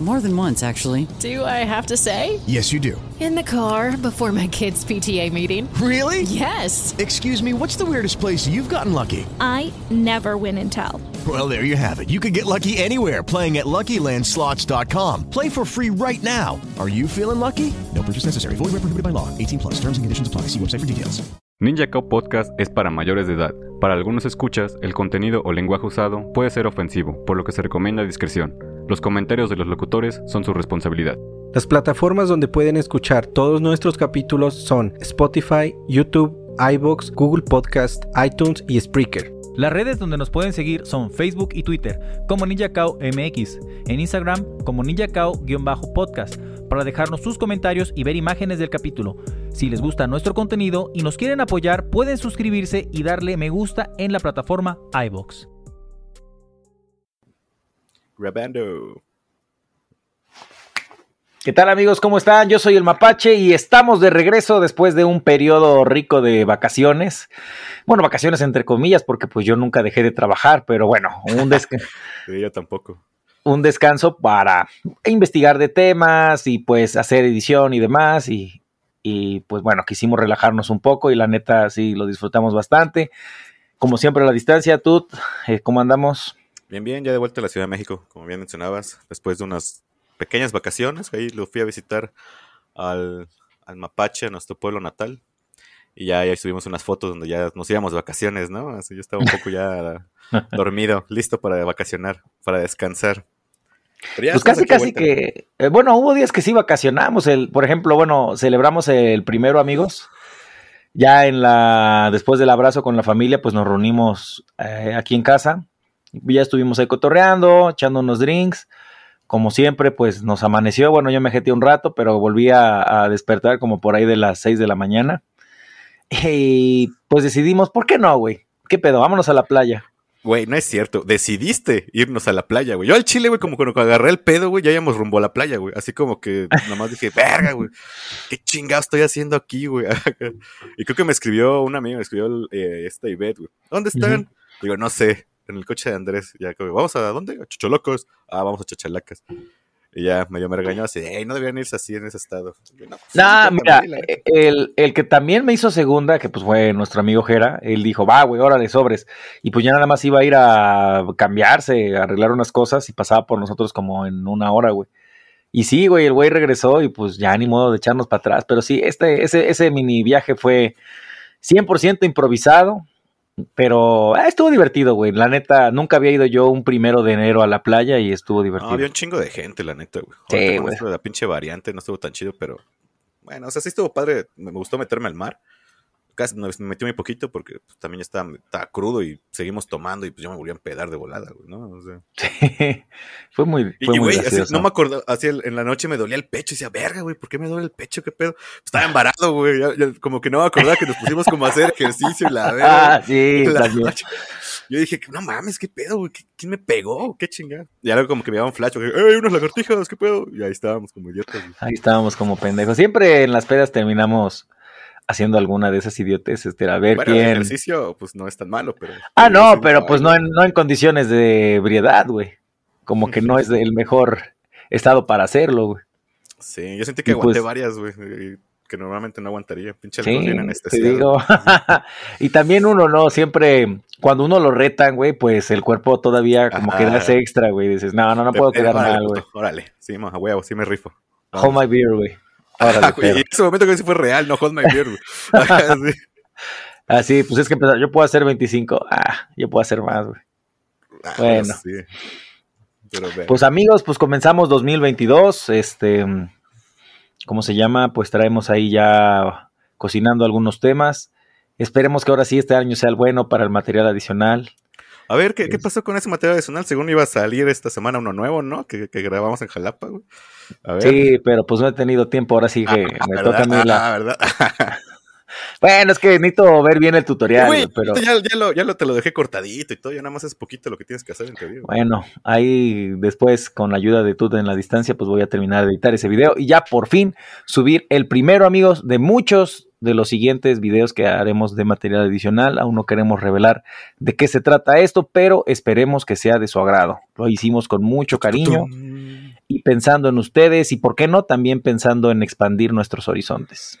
More than once, actually. Do I have to say? Yes, you do. In the car before my kids' PTA meeting. Really? Yes. Excuse me, what's the weirdest place you've gotten lucky? I never win and tell. Well, there you have it. You can get lucky anywhere playing at LuckyLandSlots.com. Play for free right now. Are you feeling lucky? No purchase necessary. Void where prohibited by law. 18 plus. Terms and conditions apply. See website for details. Ninja Cow Podcast es para mayores de edad. Para algunos escuchas, el contenido o lenguaje usado puede ser ofensivo, por lo que se recomienda discreción. Los comentarios de los locutores son su responsabilidad. Las plataformas donde pueden escuchar todos nuestros capítulos son Spotify, YouTube, iBox, Google Podcast, iTunes y Spreaker. Las redes donde nos pueden seguir son Facebook y Twitter como NinjaCao MX, en Instagram como NinjaCao-podcast para dejarnos sus comentarios y ver imágenes del capítulo. Si les gusta nuestro contenido y nos quieren apoyar, pueden suscribirse y darle me gusta en la plataforma iBox. Grabando. ¿Qué tal amigos? ¿Cómo están? Yo soy el Mapache y estamos de regreso después de un periodo rico de vacaciones. Bueno, vacaciones entre comillas, porque pues yo nunca dejé de trabajar, pero bueno, un descanso. sí, yo tampoco. Un descanso para investigar de temas y pues hacer edición y demás. Y, y pues bueno, quisimos relajarnos un poco y la neta sí lo disfrutamos bastante. Como siempre a la distancia, tú, eh, ¿cómo andamos? Bien, bien, ya de vuelta a la Ciudad de México, como bien mencionabas, después de unas pequeñas vacaciones, ahí lo fui a visitar al, al Mapache, a nuestro pueblo natal, y ya, ya subimos unas fotos donde ya nos íbamos de vacaciones, ¿no? Así yo estaba un poco ya dormido, listo para vacacionar, para descansar. Pues casi, casi que, eh, bueno, hubo días que sí vacacionamos, el, por ejemplo, bueno, celebramos el primero, amigos, ya en la, después del abrazo con la familia, pues nos reunimos eh, aquí en casa, ya estuvimos ahí cotorreando, echando unos drinks, como siempre, pues nos amaneció, bueno, yo me jeté un rato, pero volví a, a, despertar como por ahí de las 6 de la mañana, y pues decidimos, ¿por qué no, güey? ¿Qué pedo? Vámonos a la playa. Güey, no es cierto. Decidiste irnos a la playa, güey. Yo al chile, güey, como cuando agarré el pedo, güey, ya íbamos rumbo a la playa, güey. Así como que nomás dije, verga, güey. ¿Qué chingado estoy haciendo aquí, güey? y creo que me escribió un amigo, me escribió eh, esta Ivette, güey. ¿Dónde están? Uh -huh. Digo, no sé, en el coche de Andrés. Ya, ¿vamos a dónde? A Chucholocos. Ah, vamos a Chachalacas. Y ya medio me regañó así, no deberían irse así en ese estado. No, pues, nah, mira, el, el, que también me hizo segunda, que pues fue nuestro amigo Jera, él dijo, va, güey, órale, sobres. Y pues ya nada más iba a ir a cambiarse, a arreglar unas cosas y pasaba por nosotros como en una hora, güey. Y sí, güey, el güey regresó y pues ya ni modo de echarnos para atrás. Pero sí, este, ese, ese mini viaje fue 100% improvisado. Pero ah, estuvo divertido, güey. La neta, nunca había ido yo un primero de enero a la playa y estuvo divertido. No, había un chingo de gente, la neta, güey. Sí, güey. La pinche variante no estuvo tan chido, pero bueno, o sea, sí estuvo padre. Me gustó meterme al mar. Casi me metí muy poquito porque pues, también estaba, estaba, crudo y seguimos tomando y pues yo me volví a empedar de volada, güey, ¿no? O sea, sí, fue muy, fue y, muy güey, así, no me acuerdo, así en la noche me dolía el pecho y decía, verga, güey, ¿por qué me duele el pecho? ¿Qué pedo? Estaba embarado, güey, ya, ya, como que no me acordaba que nos pusimos como a hacer ejercicio y la verga. Ah, sí, la noche. Yo dije, no mames, ¿qué pedo, güey? ¿Quién me pegó? ¿Qué chingada? Y algo como que me daba un flash, güey, ¡Ey, unas lagartijas! ¿Qué pedo? Y ahí estábamos como idiotas. Güey. Ahí estábamos como pendejos. Siempre en las pedas terminamos haciendo alguna de esas idioteces, este, a ver bueno, quién. El ejercicio, pues no es tan malo, pero. Ah, no, pero pues no en, no en condiciones de ebriedad, güey. Como que no es el mejor estado para hacerlo, güey. Sí, yo sentí que Y aguanté pues- varias, güey. Que normalmente no aguantaría. Pinche Sí, alcohol bien te digo. y también uno, ¿no? Siempre, cuando uno lo retan, güey, pues el cuerpo todavía como que Ajá. da ese extra, güey. Dices, no, no, no puedo Te- quedar órale, mal, güey. Órale, sí, a huevo, sí me rifo. Hold my beer, güey. Ah, y en ese momento que sí fue real, no hold my beer. Sí. Así, pues es que empezar, yo puedo hacer 25, ah, yo puedo hacer más, güey. Ah, Bueno. sí. Pero. Pues amigos, pues comenzamos 2022, este, ¿cómo se llama? Pues traemos ahí ya cocinando algunos temas. Esperemos que ahora sí este año sea el bueno para el material adicional. a ver, ¿qué, ¿qué pasó con ese material adicional? Según iba a salir esta semana uno nuevo, ¿no? Que, que grabamos en Jalapa, güey. A ver. Sí, pero pues no he tenido tiempo, ahora sí que Ah, me ¿verdad? toca a mí la... Ah, ¿verdad? Bueno, es que necesito ver bien el tutorial, güey, pero ya, ya lo, ya lo te lo dejé cortadito y todo, ya nada más es poquito lo que tienes que hacer en teoría. bueno, ahí después con la ayuda de tú en la distancia, pues voy a terminar de editar ese video y ya por fin subir el primero, amigos, de muchos de los siguientes videos que haremos de material adicional. Aún no queremos revelar de qué se trata esto, pero esperemos que sea de su agrado. Lo hicimos con mucho cariño y pensando en ustedes y, ¿por qué no? También pensando en expandir nuestros horizontes.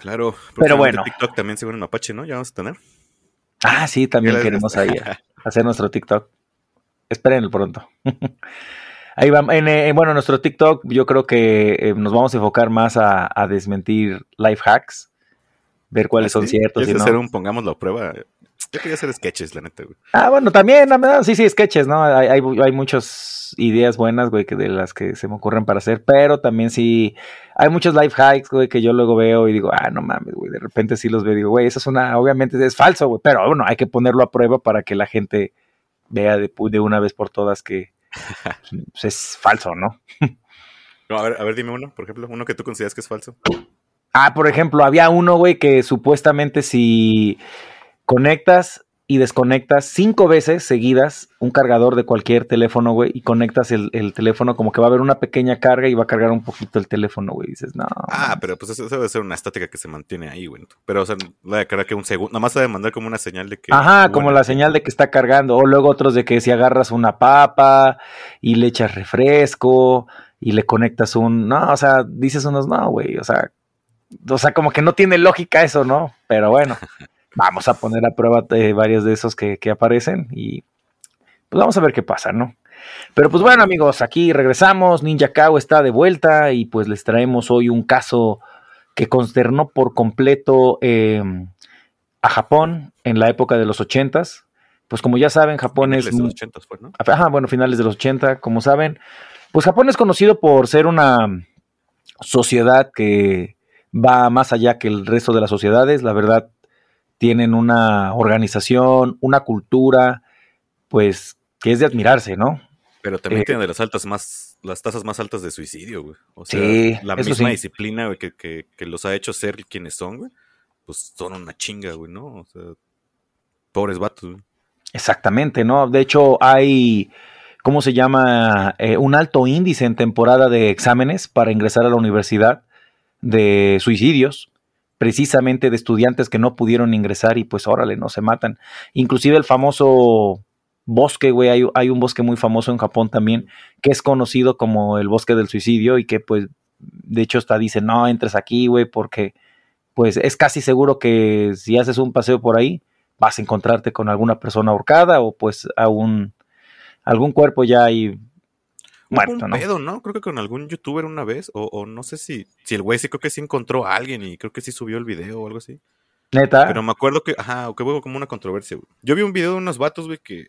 Claro, pero bueno. TikTok también según un Apache, ¿no? Ya vamos a tener. Ah, sí, también queremos ahí hacer nuestro TikTok. Espérenlo pronto. Ahí va. En, eh, bueno, nuestro TikTok yo creo que eh, nos vamos a enfocar más a, desmentir life hacks, ver cuáles ¿Ah, son ciertos. y no. hacer un pongámoslo a prueba. Yo quería hacer sketches, la neta, güey. Ah, bueno, también, sí, sí, sketches, ¿no? Hay, hay, hay, muchas ideas buenas, güey, que de las que se me ocurren para hacer, pero también sí, hay muchos life hacks, güey, que yo luego veo y digo, ah, no mames, güey, de repente sí los veo y digo, güey, eso es una, obviamente es falso, güey, pero bueno, hay que ponerlo a prueba para que la gente vea de, de una vez por todas que, pues, es falso, ¿no? a, ver, a ver, dime uno, por ejemplo, uno que tú consideras que es falso. Ah, por ejemplo, había uno, güey, que supuestamente si conectas y desconectas cinco veces seguidas un cargador de cualquier teléfono, güey, y conectas el, teléfono, como que va a haber una pequeña carga y va a cargar un poquito el teléfono, güey. Dices, no. Ah, pero pues eso, debe ser una estática que se mantiene ahí, güey. Pero, o sea, va a cargar que un segundo, nada más debe mandar como una señal de que. Ajá, como la señal de que está cargando. O luego otros de que si agarras una papa y le echas refresco y le conectas un. No, o sea, dices unos, no, güey, o sea. O sea, como que no tiene lógica eso, ¿no? Pero bueno. vamos a poner a prueba eh, varios de esos que, aparecen y pues vamos a ver qué pasa, ¿no? Pero pues bueno amigos, aquí regresamos, Ninja Kao está de vuelta y pues les traemos hoy un caso que consternó por completo em, a Japón en la época de los ochentas. Pues como ya saben, Japón es... De los 80 fue, ¿no? Ajá, bueno, finales de los 80, como saben. Pues Japón es conocido por ser una sociedad que va más allá que el resto de las sociedades. La verdad, tienen una organización, una cultura, pues, que es de admirarse, ¿no? Pero también eh, tienen de las altas más, las tasas más altas de suicidio, güey. O sea, la misma disciplina, güey, que, que, los ha hecho ser quienes son, güey, pues son una chinga, güey, ¿no? O sea, pobres vatos, güey. Exactamente, ¿no? De hecho, hay, ¿cómo se llama? Eh, un alto índice en temporada de exámenes para ingresar a la universidad de suicidios precisamente de estudiantes que no pudieron ingresar y pues órale, no se matan. Inclusive el famoso bosque, güey, hay, hay, un bosque muy famoso en Japón también, que es conocido como el bosque del suicidio y que pues de hecho hasta dice, no entres aquí, güey, porque pues es casi seguro que si haces un paseo por ahí, vas a encontrarte con alguna persona ahorcada o pues a un, algún cuerpo ya ahí muerto, un ¿no? pedo, ¿no? Creo que con algún youtuber una vez, o, no sé si, si el güey sí creo que sí encontró a alguien y creo que sí subió el video o algo así. Neta. Pero me acuerdo que, ajá, que hubo como una controversia, güey. Yo vi un video de unos vatos, güey, que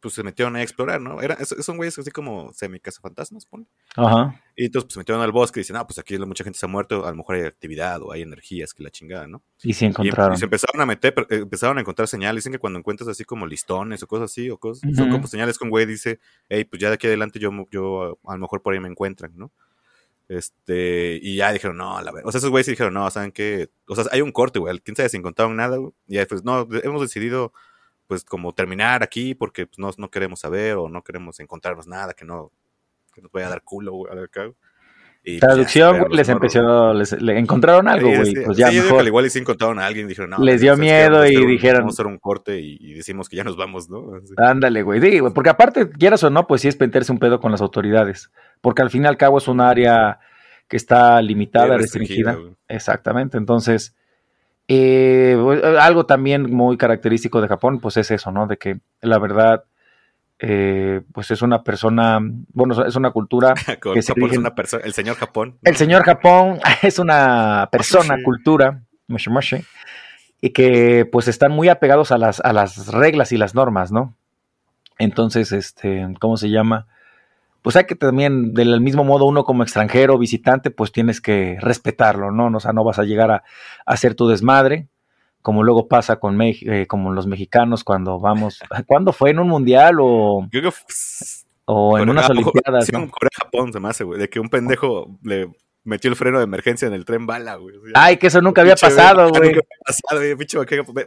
pues se metieron a explorar, ¿no? Era, son güeyes así como semi fantasmas, pone. Ajá. Y entonces pues, se metieron al bosque y dicen, ah, pues aquí mucha gente se ha muerto, a lo mejor hay actividad o hay energías que la chingada, ¿no? Y se encontraron. Y, se empezaron a meter, eh, empezaron a encontrar señales. Dicen que cuando encuentras así como listones o cosas así, o cosas, son como señales con güey dice, hey, pues ya de aquí adelante yo, yo a lo mejor por ahí me encuentran, ¿no? Este, y ya dijeron, no, la verdad. O sea, esos güeyes dijeron, no, ¿saben qué? O sea, hay un corte, güey. Quién sabe si encontraron nada, güey. Y ya, pues, no, hemos decidido pues como terminar aquí porque pues, no, no, queremos saber o no queremos encontrarnos nada que no que nos vaya a dar culo güey, acá. Y pues, Traducción, les empezó, les, le encontraron algo, güey. pues ya yo mejor. al igual y sí encontraron a alguien dijeron, no, les dio miedo y dijeron, vamos a hacer un corte y, decimos que ya nos vamos, ¿no? Ándale, güey. Sí, güey, porque aparte, quieras o no, pues sí es meterse un pedo con las autoridades, porque al fin y al cabo es un área que está limitada, restringida. Exactamente, entonces, eh, algo también muy característico de Japón, pues es eso, ¿no? De que la verdad, eh, pues es una persona, bueno, es una cultura. que se es una persona, el señor Japón. El señor Japón es una persona, cultura, y que pues están muy apegados a las, a las reglas y las normas, ¿no? Entonces, este, ¿cómo se llama? Pues hay que también, del mismo modo, uno como extranjero, visitante, pues tienes que respetarlo, ¿no? O sea, no vas a llegar a, hacer tu desmadre, como luego pasa con eh, como los mexicanos cuando vamos, ¿cuándo fue? ¿En un mundial o, o en unas olimpiadas? Sí, ¿no? Corea Japón se me hace, güey, de que un pendejo le metió el freno de emergencia en el tren bala, güey. Ay, que eso nunca había pasado, güey. Nunca había pasado, güey, pinche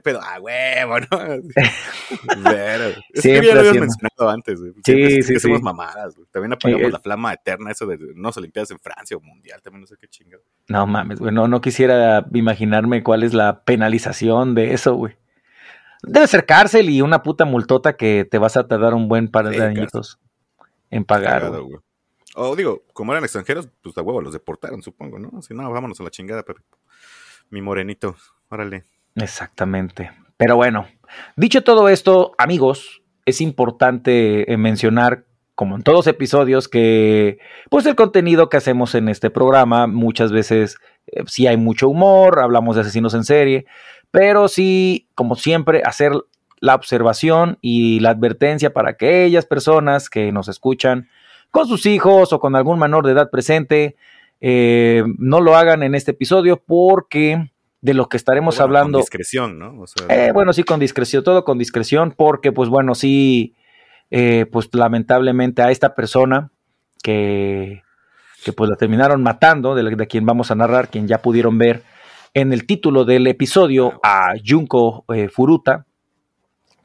pero a huevo, ¿no? Pero, es que ya lo habías mencionado antes, güey. Sí, sí, sí. Somos mamadas, güey. También apagamos la flama eterna, eso de no Olimpiadas en Francia o Mundial, también no sé qué chingado. No mames, güey, no, no quisiera imaginarme cuál es la penalización de eso, güey. Debe ser cárcel y una puta multota que te vas a tardar un buen par de añitos en pagar. güey. O digo, como eran extranjeros, pues a huevo los deportaron, supongo, ¿no? Así, no, vámonos a la chingada, pero mi morenito, órale. Exactamente. Pero bueno, dicho todo esto, amigos, es importante eh, mencionar, como en todos episodios, que pues el contenido que hacemos en este programa muchas veces eh, sí hay mucho humor, hablamos de asesinos en serie, pero sí, como siempre, hacer la observación y la advertencia para aquellas personas que nos escuchan con sus hijos o con algún menor de edad presente. Eh, no lo hagan en este episodio porque de lo que estaremos hablando. Con discreción, ¿no? Eh, bueno, sí, con discreción, todo con discreción, porque, pues bueno, sí, eh, pues lamentablemente a esta persona que, que pues la terminaron matando, de, de, quien vamos a narrar, quien ya pudieron ver en el título del episodio, a Junko Furuta,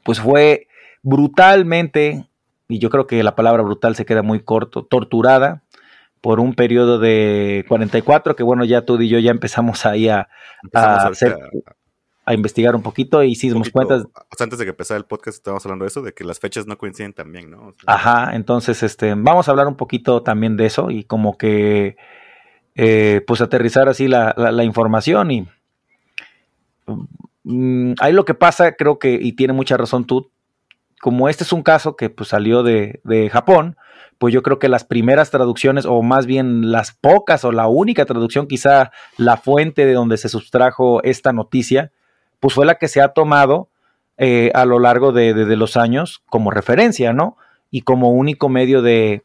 pues fue brutalmente y yo creo que la palabra brutal se queda muy corto, torturada por un periodo de 44, que bueno, ya tú y yo ya empezamos ahí a, hacer, a, investigar un poquito y sí nos cuentas. Antes de que empezara el podcast estábamos hablando de eso, de que las fechas no coinciden también, ¿no? Ajá, entonces este, vamos a hablar un poquito también de eso y como que eh, pues aterrizar así la, la, información y mm, ahí lo que pasa, creo que, y tiene mucha razón tú, como este es un caso que pues, salió de, Japón, pues yo creo que las primeras traducciones, o más bien las pocas o la única traducción, quizá la fuente de donde se sustrajo esta noticia, pues fue la que se ha tomado eh, a lo largo de, los años como referencia, ¿no? Y como único medio de,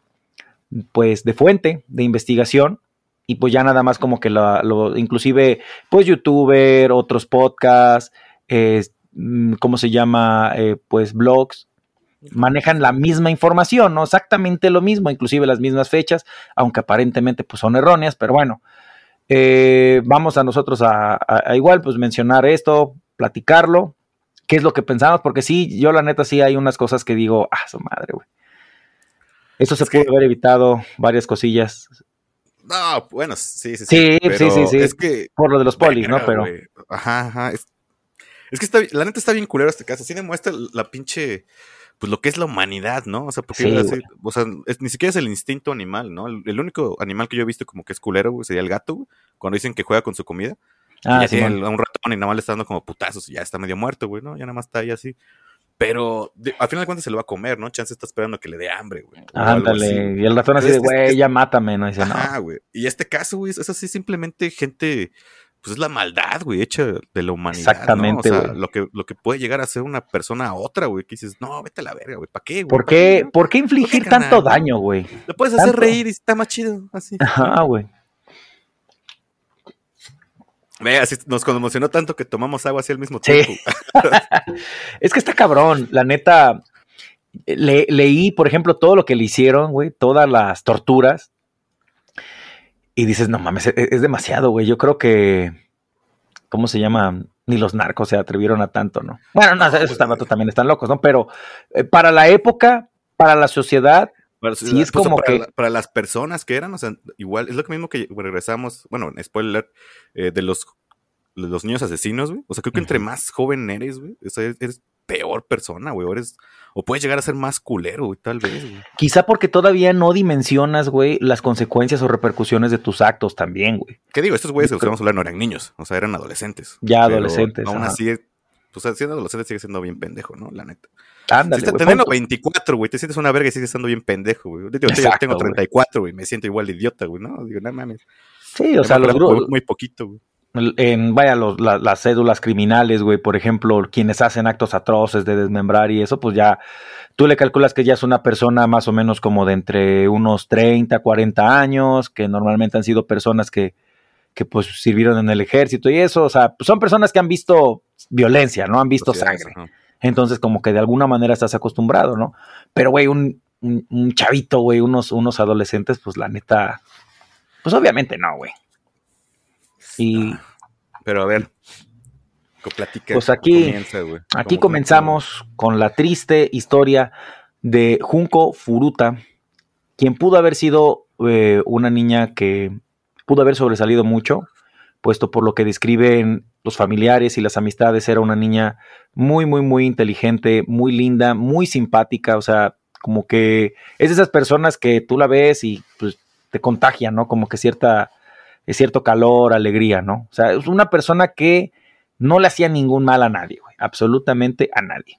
pues, de fuente de investigación. Y pues ya nada más como que lo, inclusive, pues, youtuber, otros podcasts, eh, ¿cómo se llama? Eh, pues blogs, manejan la misma información, ¿no? Exactamente lo mismo, inclusive las mismas fechas, aunque aparentemente pues son erróneas, pero bueno, eh, vamos a nosotros a, igual pues mencionar esto, platicarlo, qué es lo que pensamos, porque sí, yo la neta sí hay unas cosas que digo, ah, su madre, güey. Eso se puede haber evitado, varias cosillas. No, bueno, sí, sí, sí. Sí, sí, sí, Es que, por lo de los polis, ¿no? Pero. Ajá, ajá. Es que está, la neta está bien culero este caso. Sí demuestra la pinche, pues lo que es la humanidad, ¿no? O sea, porque o sea, ni siquiera es el instinto animal, ¿no? El, único animal que yo he visto como que es culero, güey, sería el gato, cuando dicen que juega con su comida. Ah, y ya tiene un ratón y nada más le está dando como putazos y ya está medio muerto, güey, ¿no? Ya nada más está ahí así. Pero al final de cuentas se lo va a comer, ¿no? Chance está esperando que le dé hambre, güey. Ándale. Y el ratón así de, güey, ya mátame, ¿no? Dice, no. güey. Y este caso, güey, es así simplemente gente pues es la maldad, güey, hecha de la humanidad. Exactamente, ¿no? O sea, lo que, lo que puede llegar a ser una persona a otra, güey, que dices, no, vete a la verga, güey, ¿para qué, güey? ¿Por qué, ¿Por qué infligir tanto daño, güey? Lo puedes hacer reír y está más chido, así. Ajá, güey. Ve, así nos conmocionó tanto que tomamos agua así al mismo tiempo. Sí. es que está cabrón, la neta. leí, por ejemplo, todo lo que le hicieron, güey, todas las torturas y dices, no mames, e-, es, demasiado, güey. Yo creo que, ¿cómo se llama? Ni los narcos se atrevieron a tanto, ¿no? Bueno, no, esos pues, también están locos, ¿no? Pero eh, para la época, para la sociedad, sí es como que... para las personas que eran, o sea, igual, es lo mismo que regresamos, bueno, spoiler, eh, de los, los niños asesinos, güey. O sea, creo que entre más joven eres, güey, eres peor persona, güey. Eres o puedes llegar a ser más culero, güey, tal vez, güey. Quizá porque todavía no dimensionas, güey, las consecuencias o repercusiones de tus actos también, güey. ¿Qué digo? Estos güeyes que vamos a hablar no eran niños, o sea, eran adolescentes. Ya adolescentes. Aún así, pues siendo adolescente sigue siendo bien pendejo, ¿no? La neta. Ándale, si teniendo 24, güey, te sientes una verga y sigues estando bien pendejo, güey. Yo, tengo 34, güey, me siento igual de idiota, güey, ¿no? Digo, no mames. Sí, o sea, los grupos. Muy poquito, güey en, vaya, los, las cédulas criminales, güey, por ejemplo, quienes hacen actos atroces de desmembrar y eso, pues ya tú le calculas que ya es una persona más o menos como de entre unos 30, 40 años, que normalmente han sido personas que, que pues sirvieron en el ejército y eso, o sea, pues son personas que han visto violencia, ¿no? Han visto sangre. Entonces, como que de alguna manera estás acostumbrado, ¿no? Pero, güey, un, un, chavito, güey, unos, unos adolescentes, pues la neta, pues obviamente no, güey. Y... Pero a ver, pues aquí, aquí comenzamos con la triste historia de Junko Furuta, quien pudo haber sido eh, una niña que pudo haber sobresalido mucho, puesto por lo que describen los familiares y las amistades, era una niña muy, muy, muy inteligente, muy linda, muy simpática, o sea, como que es de esas personas que tú la ves y pues, te contagia, ¿no? Como que cierta, cierto calor, alegría, ¿no? O sea, es una persona que no le hacía ningún mal a nadie, güey, absolutamente a nadie.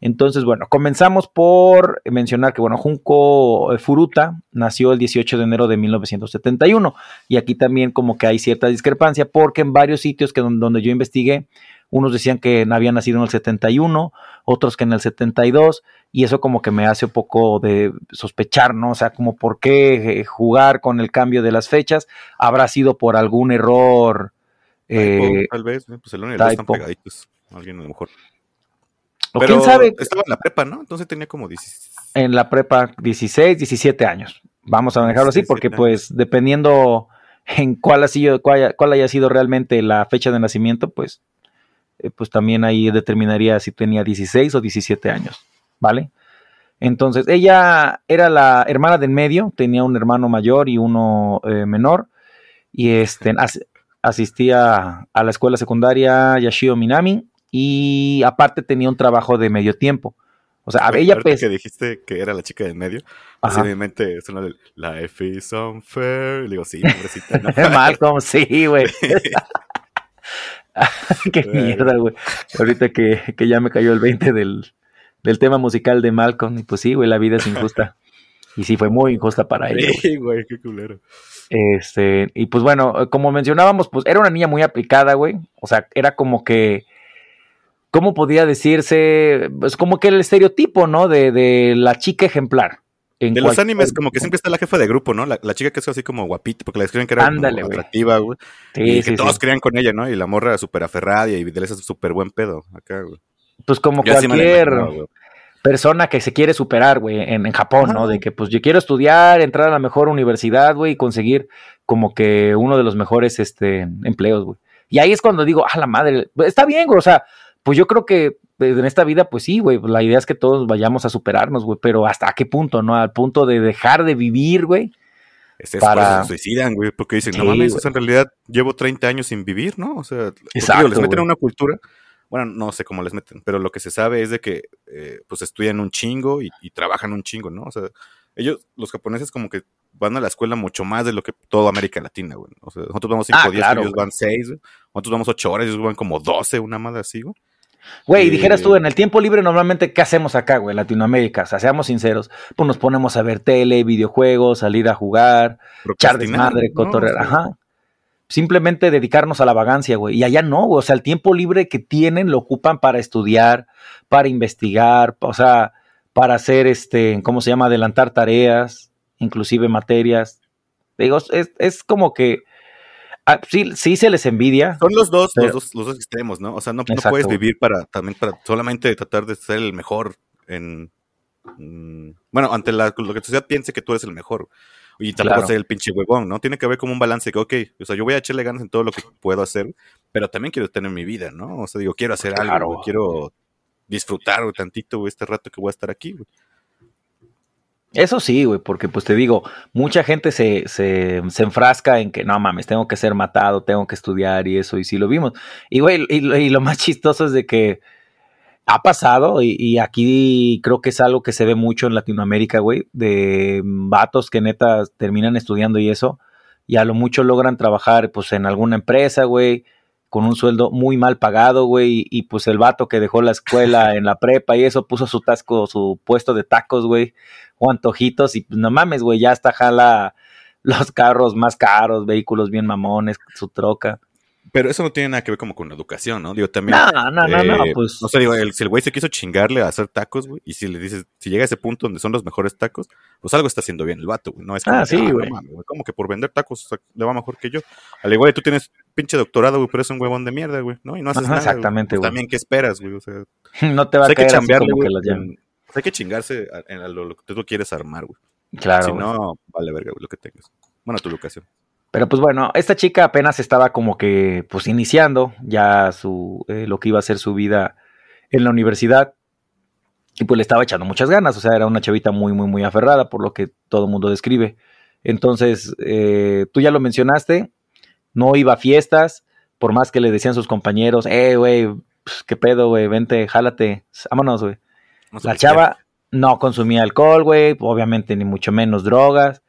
Entonces, bueno, comenzamos por mencionar que, bueno, Junko eh, Furuta nació el 18 de enero de 1971 y aquí también como que hay cierta discrepancia porque en varios sitios que donde yo investigué, unos decían que había nacido en el 71, otros que en el 72 y eso como que me hace un poco de sospechar, ¿no? O sea, como por qué eh, jugar con el cambio de las fechas, habrá sido por algún error eh, tal vez, pues el y están pegaditos. Alguien a lo mejor. O quién sabe. Estaba en la prepa, ¿no? Entonces tenía como 16. En la prepa, 16, 17 años. Vamos a manejarlo así, porque pues dependiendo en cuál, ha sido, cuál, haya sido realmente la fecha de nacimiento, pues, eh, pues también ahí determinaría si tenía 16 o 17 años, ¿vale? Entonces, ella era la hermana del medio, tenía un hermano mayor y uno eh, menor, y este, asistía a la escuela secundaria Yashio Minami y aparte tenía un trabajo de medio tiempo. O sea, ella pues... que dijiste que era la chica del medio, así en mi mente suena de Life is unfair. Y digo, sí, pobrecita. ¿no? Malcolm, sí, güey. Qué mierda, güey. Ahorita que, que, ya me cayó el 20 del, del tema musical de Malcolm. Y pues sí, güey, la vida es injusta. y sí, fue muy injusta para ella. Sí, güey, qué culero. Este, y pues bueno, como mencionábamos, pues era una niña muy aplicada, güey. O sea, era como que, ¿cómo podía decirse? Pues como que el estereotipo, ¿no? De, de la chica ejemplar. De los animes, como que siempre está la jefa de grupo, ¿no? La, chica que es así como guapita, porque la describen que era atractiva, güey. y que todos creían con ella, ¿no? Y la morra súper aferrada y Videl es súper buen pedo acá, güey. Pues como cualquier persona que se quiere superar, güey, en, Japón, ¿no? De que pues yo quiero estudiar, entrar a la mejor universidad, güey, y conseguir como que uno de los mejores este, empleos, güey. Y ahí es cuando digo, ah, la madre, está bien, güey, o sea, pues yo creo que en esta vida, pues sí, güey, la idea es que todos vayamos a superarnos, güey, pero ¿hasta qué punto, no? Al punto de dejar de vivir, güey. Es para... se suicidan, güey, porque dicen, no mames, en realidad llevo 30 años sin vivir, ¿no? O sea, Exacto, les meten a una cultura bueno, no sé cómo les meten, pero lo que se sabe es de que eh, pues estudian un chingo y, trabajan un chingo, ¿no? O sea, ellos, los japoneses como que van a la escuela mucho más de lo que toda América Latina, güey. O sea, nosotros vamos 5 ah, días, ellos van 6, nosotros vamos 8 horas, ellos van como 12, una madre así, güey. Güey, dijeras tú, en el tiempo libre normalmente, ¿qué hacemos acá, güey, en Latinoamérica? O sea, seamos sinceros, pues nos ponemos a ver tele, videojuegos, salir a jugar, echar desmadre, cotorrear, ajá simplemente dedicarnos a la vagancia, güey. Y allá no, güey. O sea, el tiempo libre que tienen lo ocupan para estudiar, para investigar, o sea, para hacer este, ¿cómo se llama? Adelantar tareas, inclusive materias. Digo, es, es como que ah, sí, sí se les envidia. Son los dos, los dos, los dos extremos, ¿no? O sea, no, puedes vivir para también para solamente tratar de ser el mejor en mm, bueno, ante la, lo que la sociedad piense que tú eres el mejor. Y tampoco ser el pinche huevón, ¿no? Tiene que haber como un balance que, ok, o sea, yo voy a echarle ganas en todo lo que puedo hacer, pero también quiero tener mi vida, ¿no? O sea, digo, quiero hacer algo, quiero disfrutar tantito este rato que voy a estar aquí, güey. Eso sí, güey, porque pues te digo, mucha gente se, se, se, enfrasca en que no mames, tengo que ser matado, tengo que estudiar y eso, y sí lo vimos. Y güey, y lo más chistoso es de que ha pasado y, aquí creo que es algo que se ve mucho en Latinoamérica, güey, de vatos que neta terminan estudiando y eso, y a lo mucho logran trabajar pues en alguna empresa, güey, con un sueldo muy mal pagado, güey, y pues el vato que dejó la escuela en la prepa y eso puso su tasco, su puesto de tacos, güey, o antojitos y pues no mames, güey, ya hasta jala los carros más caros, vehículos bien mamones, su troca. Pero eso no tiene nada que ver como con la educación, ¿no? Digo, también. No, no, no, no, eh, pues. No sé, digo, si el güey se quiso chingarle a hacer tacos, güey, y si le dices, si llega a ese punto donde son los mejores tacos, pues algo está haciendo bien el vato, güey. No es como, ah, sí, ah, güey. como que por vender tacos le va mejor que yo. Al igual tú tienes pinche doctorado, güey, pero es un huevón de mierda, güey, ¿no? Y no haces nada. Exactamente, pues güey. también, ¿qué esperas, güey? O sea. no te va a caer que como que las Hay que chingarse en lo, que tú quieres armar, güey. Claro. Si no, vale verga, güey, lo que tengas. Bueno, tu educación. Pero pues bueno, esta chica apenas estaba como que pues iniciando ya su eh, lo que iba a ser su vida en la universidad y pues le estaba echando muchas ganas, o sea, era una chavita muy muy muy aferrada por lo que todo el mundo describe. Entonces, eh, tú ya lo mencionaste, no iba a fiestas, por más que le decían sus compañeros, eh, güey, pues, qué pedo, güey, vente, jálate, vámonos, güey. La chava no consumía alcohol, güey, obviamente ni mucho menos drogas.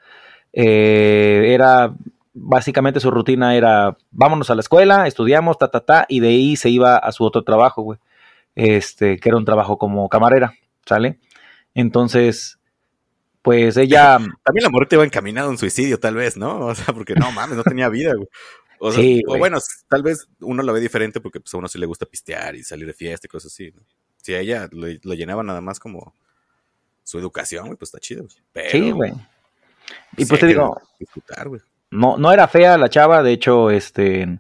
Eh, era básicamente su rutina era vámonos a la escuela, estudiamos, ta, ta, ta, y de ahí se iba a su otro trabajo, güey. Este, que era un trabajo como camarera, ¿sale? Entonces, pues ella. También la muerte iba encaminada a un suicidio, tal vez, ¿no? O sea, porque no mames, no tenía vida, güey. O, sí, o bueno, tal vez uno lo ve diferente porque pues, a uno sí le gusta pistear y salir de fiesta y cosas así. ¿no? Si a ella lo, llenaba nada más como su educación, güey, pues está chido. Pero, sí, güey. Y pues te digo, no, no era fea la chava, de hecho, este,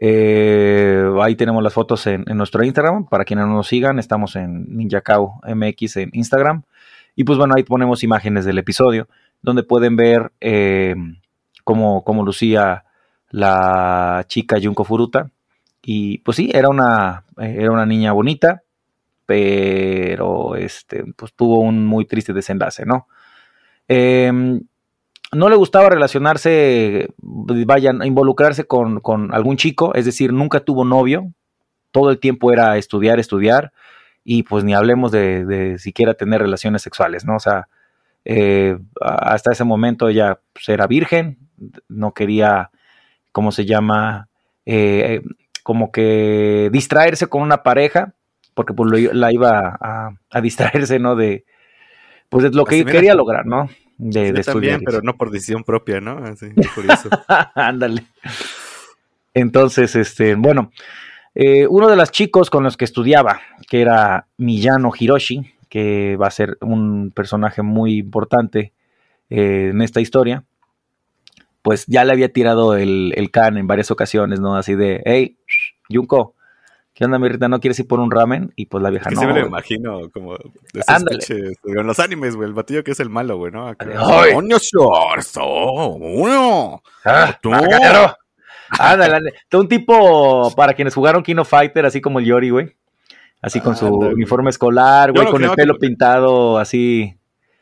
eh, ahí tenemos las fotos en, nuestro Instagram, para quienes no nos sigan, estamos en NinjaCao MX en Instagram, y pues bueno, ahí ponemos imágenes del episodio, donde pueden ver eh, cómo, cómo, lucía la chica Junko Furuta, y pues sí, era una, era una niña bonita, pero este, pues tuvo un muy triste desenlace, ¿no? Eh, no le gustaba relacionarse, vayan, involucrarse con, algún chico, es decir, nunca tuvo novio, todo el tiempo era estudiar, estudiar, y pues ni hablemos de, siquiera tener relaciones sexuales, ¿no? O sea, eh, hasta ese momento ella pues, era virgen, no quería, ¿cómo se llama? Eh, como que distraerse con una pareja, porque pues la iba a, distraerse, ¿no? De, pues de lo que quería lograr, ¿no? de, de también, pero no por decisión propia, ¿no? Así, por eso. Ándale. Entonces, este, bueno, eh, uno de los chicos con los que estudiaba, que era Miyano Hiroshi, que va a ser un personaje muy importante eh, en esta historia, pues ya le había tirado el, el can en varias ocasiones, ¿no? Así de, hey, Junko, ¿qué onda, mi Rita? ¿No quieres ir por un ramen? Y pues la vieja no. Sí me lo imagino como de en los animes, güey, el batillo que es el malo, güey, ¿no? ¡Ay! ¡Uno! ¡Ah! ¡Tú! Ándale, un tipo para quienes jugaron Kino Fighter, así como el Yori, güey. Así con su uniforme escolar, güey, con el pelo pintado, así.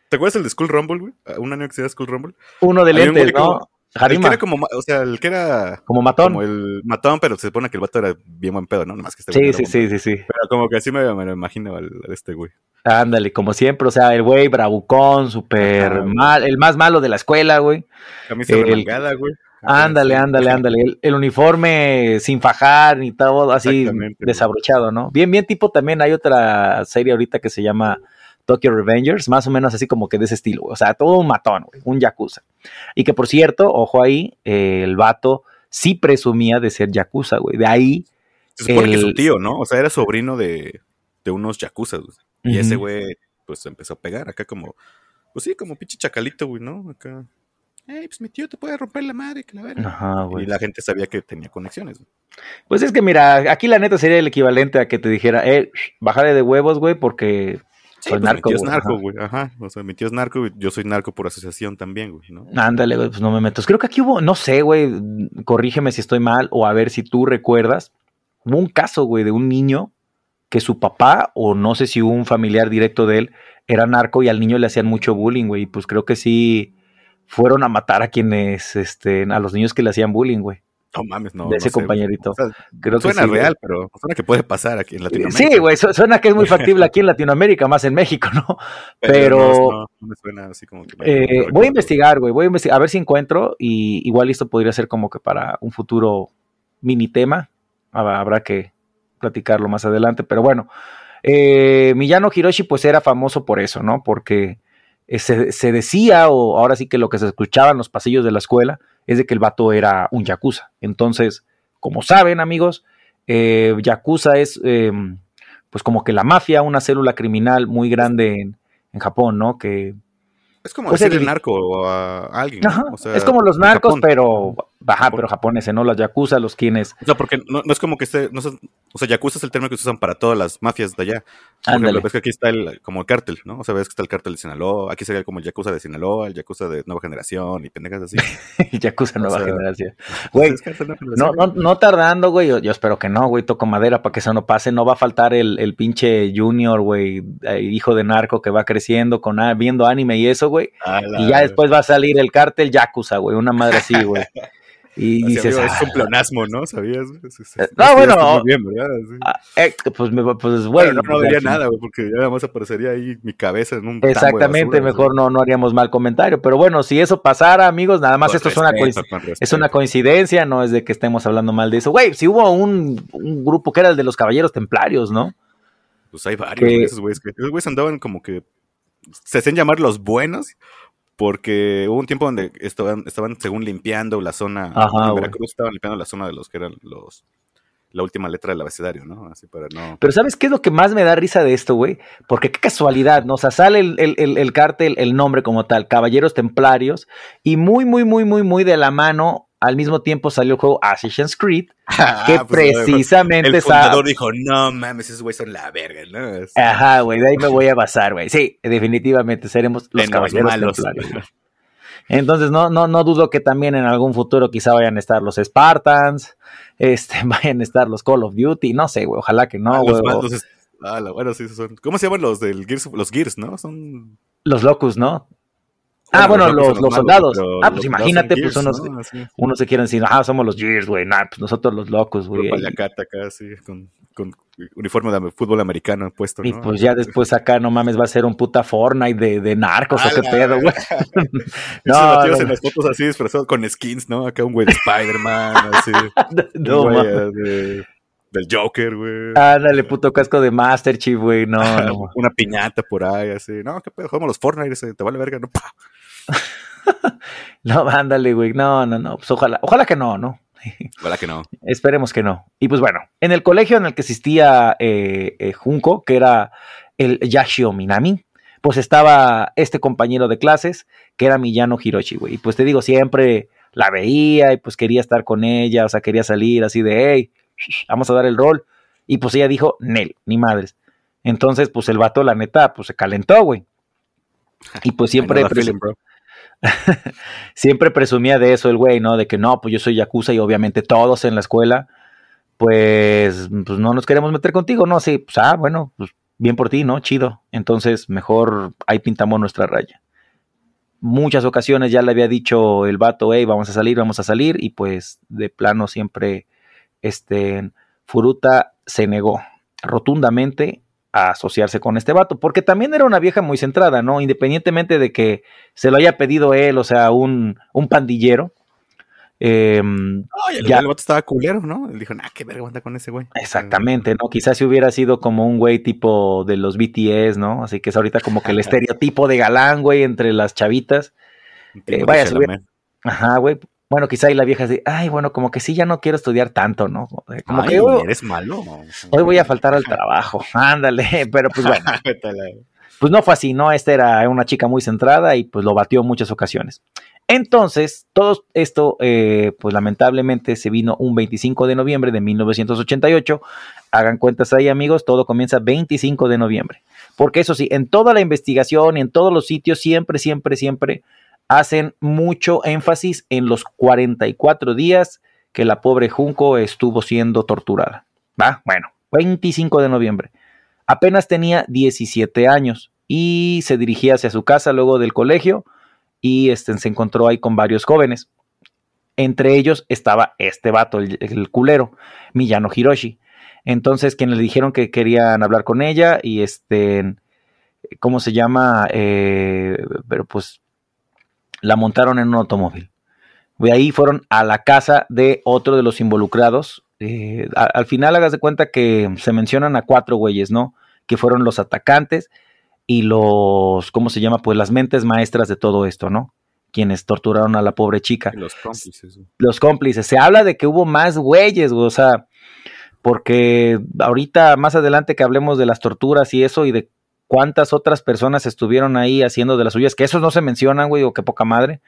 ¿Te acuerdas el de School Rumble, güey? Un año que se llama School Rumble. Uno de lentes, ¿no? El que era como, o sea, el que era... Como matón. Como el matón, pero se supone que el vato era bien buen pedo, ¿no? Nada más que este sí, sí, sí, sí, sí. Pero como que así me, lo imagino al, este güey. Ándale, como siempre, o sea, el güey bravucón, súper mal, el más malo de la escuela, güey. Camisa el, güey. Ándale, ándale, ándale. El, uniforme sin fajar ni todo, así desabrochado, ¿no? Bien, bien tipo también hay otra serie ahorita que se llama Tokyo Revengers, más o menos así como que de ese estilo, o sea, todo un matón, güey, un yakuza. Y que por cierto, ojo ahí, eh, el vato sí presumía de ser yakuza, güey, de ahí... Se supone que su tío, ¿no? O sea, era sobrino de, de unos yakuzas, güey. Y ese güey, pues empezó a pegar acá como, pues sí, como pinche chacalito, güey, ¿no? Acá. Ey, pues mi tío te puede romper la madre, que la verga. Ajá, güey. Y la gente sabía que tenía conexiones. Güey. Pues es que mira, aquí la neta sería el equivalente a que te dijera, eh, bájale de huevos, güey, porque soy pues, narco. Mi tío es narco, güey. Ajá. O sea, mi tío es narco, yo soy narco por asociación también, güey, ¿no? Ándale, güey, pues no me metas. Creo que aquí hubo, no sé, güey, corrígeme si estoy mal o a ver si tú recuerdas. Hubo un caso, güey, de un niño que su papá, o no sé si un familiar directo de él, era narco y al niño le hacían mucho bullying, güey. Pues creo que sí fueron a matar a quienes, este, a los niños que le hacían bullying, güey. No mames, no. De ese compañerito. suena real, pero suena que puede pasar aquí en Latinoamérica. Sí, güey, suena que es muy factible aquí en Latinoamérica, más en México, ¿no? Pero. No, me suena así como que. Eh, voy a investigar, güey, voy a investigar, a ver si encuentro y igual esto podría ser como que para un futuro mini tema. Habrá que platicarlo más adelante, pero bueno. Eh, Miyano Hiroshi, pues era famoso por eso, ¿no? Porque eh, se, se decía, o ahora sí que lo que se escuchaba en los pasillos de la escuela, es de que el vato era un yakuza. Entonces, como saben, amigos, eh, yakuza es eh, pues como que la mafia, una célula criminal muy grande en, Japón, ¿no? Que es como pues, el narco a alguien. es como los narcos, pero Ajá, pero japoneses, ¿no? Los yakuza, los quienes. O sea, porque no, es como que esté. No, o sea, yakuza es el término que se usan para todas las mafias de allá. Ejemplo, ves que aquí está el, como el cártel, ¿no? O sea, ves que está el cártel de Sinaloa. Aquí sería como el yakuza de Sinaloa, el yakuza de nueva generación y pendejas así. yakuza nueva generación. Güey, no, no, no tardando, güey. Yo, espero que no, güey. Toco madera para que eso no pase. No va a faltar el, el pinche Junior, güey, eh, hijo de narco que va creciendo con viendo anime y eso, güey. Y ya después va a salir el cártel yakuza, güey. Una madre así, güey. Y dices, es un pleonasmo, ¿no? ¿Sabías? no, bueno. Bien, ¿verdad? Ah, eh, pues, pues, bueno. no, no diría nada, güey, porque ya además aparecería ahí mi cabeza en un. Exactamente, mejor no, no haríamos mal comentario. Pero bueno, si eso pasara, amigos, nada más esto es una, es una coincidencia, no es de que estemos hablando mal de eso. Güey, si hubo un, un, grupo que era el de los caballeros templarios, ¿no? Pues hay varios, esos güeyes. Esos güeyes andaban como que. Se hacen llamar los buenos porque hubo un tiempo donde estaban, estaban según limpiando la zona, en Veracruz estaban limpiando la zona de los que eran los la última letra del abecedario, ¿no? Así para no. Pero ¿sabes qué es lo que más me da risa de esto, güey? Porque qué casualidad, ¿no? O sea, sale el, el, el, cártel, el nombre como tal, Caballeros Templarios, y muy, muy, muy, muy, muy de la mano al mismo tiempo salió el juego Assassin's Creed, ah, que pues, precisamente... El fundador dijo, no mames, esos güeyes son la verga, ¿no? Ajá, güey, de ahí me voy a basar, güey. Sí, definitivamente seremos los caballeros. Entonces, no, no, no dudo que también en algún futuro quizá vayan a estar los Spartans, este, vayan a estar los Call of Duty, no sé, güey, ojalá que no, ah, güey. Ah, bueno, sí, son. ¿Cómo se llaman los del Gears? Los Gears, ¿no? Son. Los Locus, ¿no? Ah, bueno, los, los, soldados. Ah, pues imagínate, pues unos, unos se quieren decir, ah, somos los Gears, güey, nah, pues nosotros los locos, güey. acá, sí, con, con, uniforme de fútbol americano puesto, ¿no? Y pues ya después acá, no mames, va a ser un puta Fortnite de, de narcos o qué pedo, güey. no, no, en las fotos así disfrazado con skins, ¿no? Acá un güey de Spider-Man, así. no, güey de, del Joker, güey. Ándale, puto casco de Master Chief, güey, no, no. Una piñata por ahí, así. No, qué pedo, jugamos los Fortnite, te vale verga, no, pa. no, ándale, güey. No, no, no. Pues ojalá, ojalá que no, ¿no? Ojalá que no. Esperemos que no. Y pues bueno, en el colegio en el que existía eh, eh, Junko, que era el Yashio Minami, pues estaba este compañero de clases, que era Miyano Hiroshi, güey. Y pues te digo, siempre la veía y pues quería estar con ella, o sea, quería salir así de, hey, vamos a dar el rol. Y pues ella dijo, Nel, ni madres. Entonces, pues el vato, la neta, pues se calentó, güey. Y pues siempre, siempre presumía de eso el güey, ¿no? De que no, pues yo soy Yakuza y obviamente todos en la escuela, pues, pues no nos queremos meter contigo, ¿no? Sí, pues, ah, bueno, pues bien por ti, ¿no? Chido. Entonces, mejor ahí pintamos nuestra raya. Muchas ocasiones ya le había dicho el vato, hey, vamos a salir, vamos a salir, y pues de plano siempre, este, Furuta se negó rotundamente a asociarse con este vato, porque también era una vieja muy centrada, ¿no? Independientemente de que se lo haya pedido él, o sea, un, un pandillero. Eh, ya, el vato estaba culero, ¿no? Él dijo, nah, qué verga anda con ese güey. Exactamente, ¿no? Quizás si hubiera sido como un güey tipo de los BTS, ¿no? Así que es ahorita como que el estereotipo de galán, güey, entre las chavitas. Eh, vaya, Ajá, güey. Bueno, quizá ahí la vieja dice, ay, bueno, como que sí, ya no quiero estudiar tanto, ¿no? Como que oh, eres malo. Hoy voy a faltar al trabajo, ándale, pero pues bueno. pues no fue así, ¿no? Esta era una chica muy centrada y pues lo batió en muchas ocasiones. Entonces, todo esto, eh, pues lamentablemente se vino un 25 de noviembre de 1988. Hagan cuentas ahí, amigos, todo comienza 25 de noviembre. Porque eso sí, en toda la investigación y en todos los sitios, siempre, siempre, siempre hacen mucho énfasis en los 44 días que la pobre Junco estuvo siendo torturada. ¿Va? Bueno, 25 de noviembre. Apenas tenía 17 años y se dirigía hacia su casa luego del colegio y este, se encontró ahí con varios jóvenes. Entre ellos estaba este vato, el, culero, Miyano Hiroshi. Entonces, quienes le dijeron que querían hablar con ella y este, ¿cómo se llama? Eh, pero pues la montaron en un automóvil. De ahí fueron a la casa de otro de los involucrados. Eh, al final hagas de cuenta que se mencionan a cuatro güeyes, ¿no? Que fueron los atacantes y los, ¿cómo se llama? Pues las mentes maestras de todo esto, ¿no? Quienes torturaron a la pobre chica. los cómplices. Los cómplices. Se habla de que hubo más güeyes, o sea, porque ahorita más adelante que hablemos de las torturas y eso y de cuántas otras personas estuvieron ahí haciendo de las suyas, que esos no se mencionan, güey, o qué poca madre.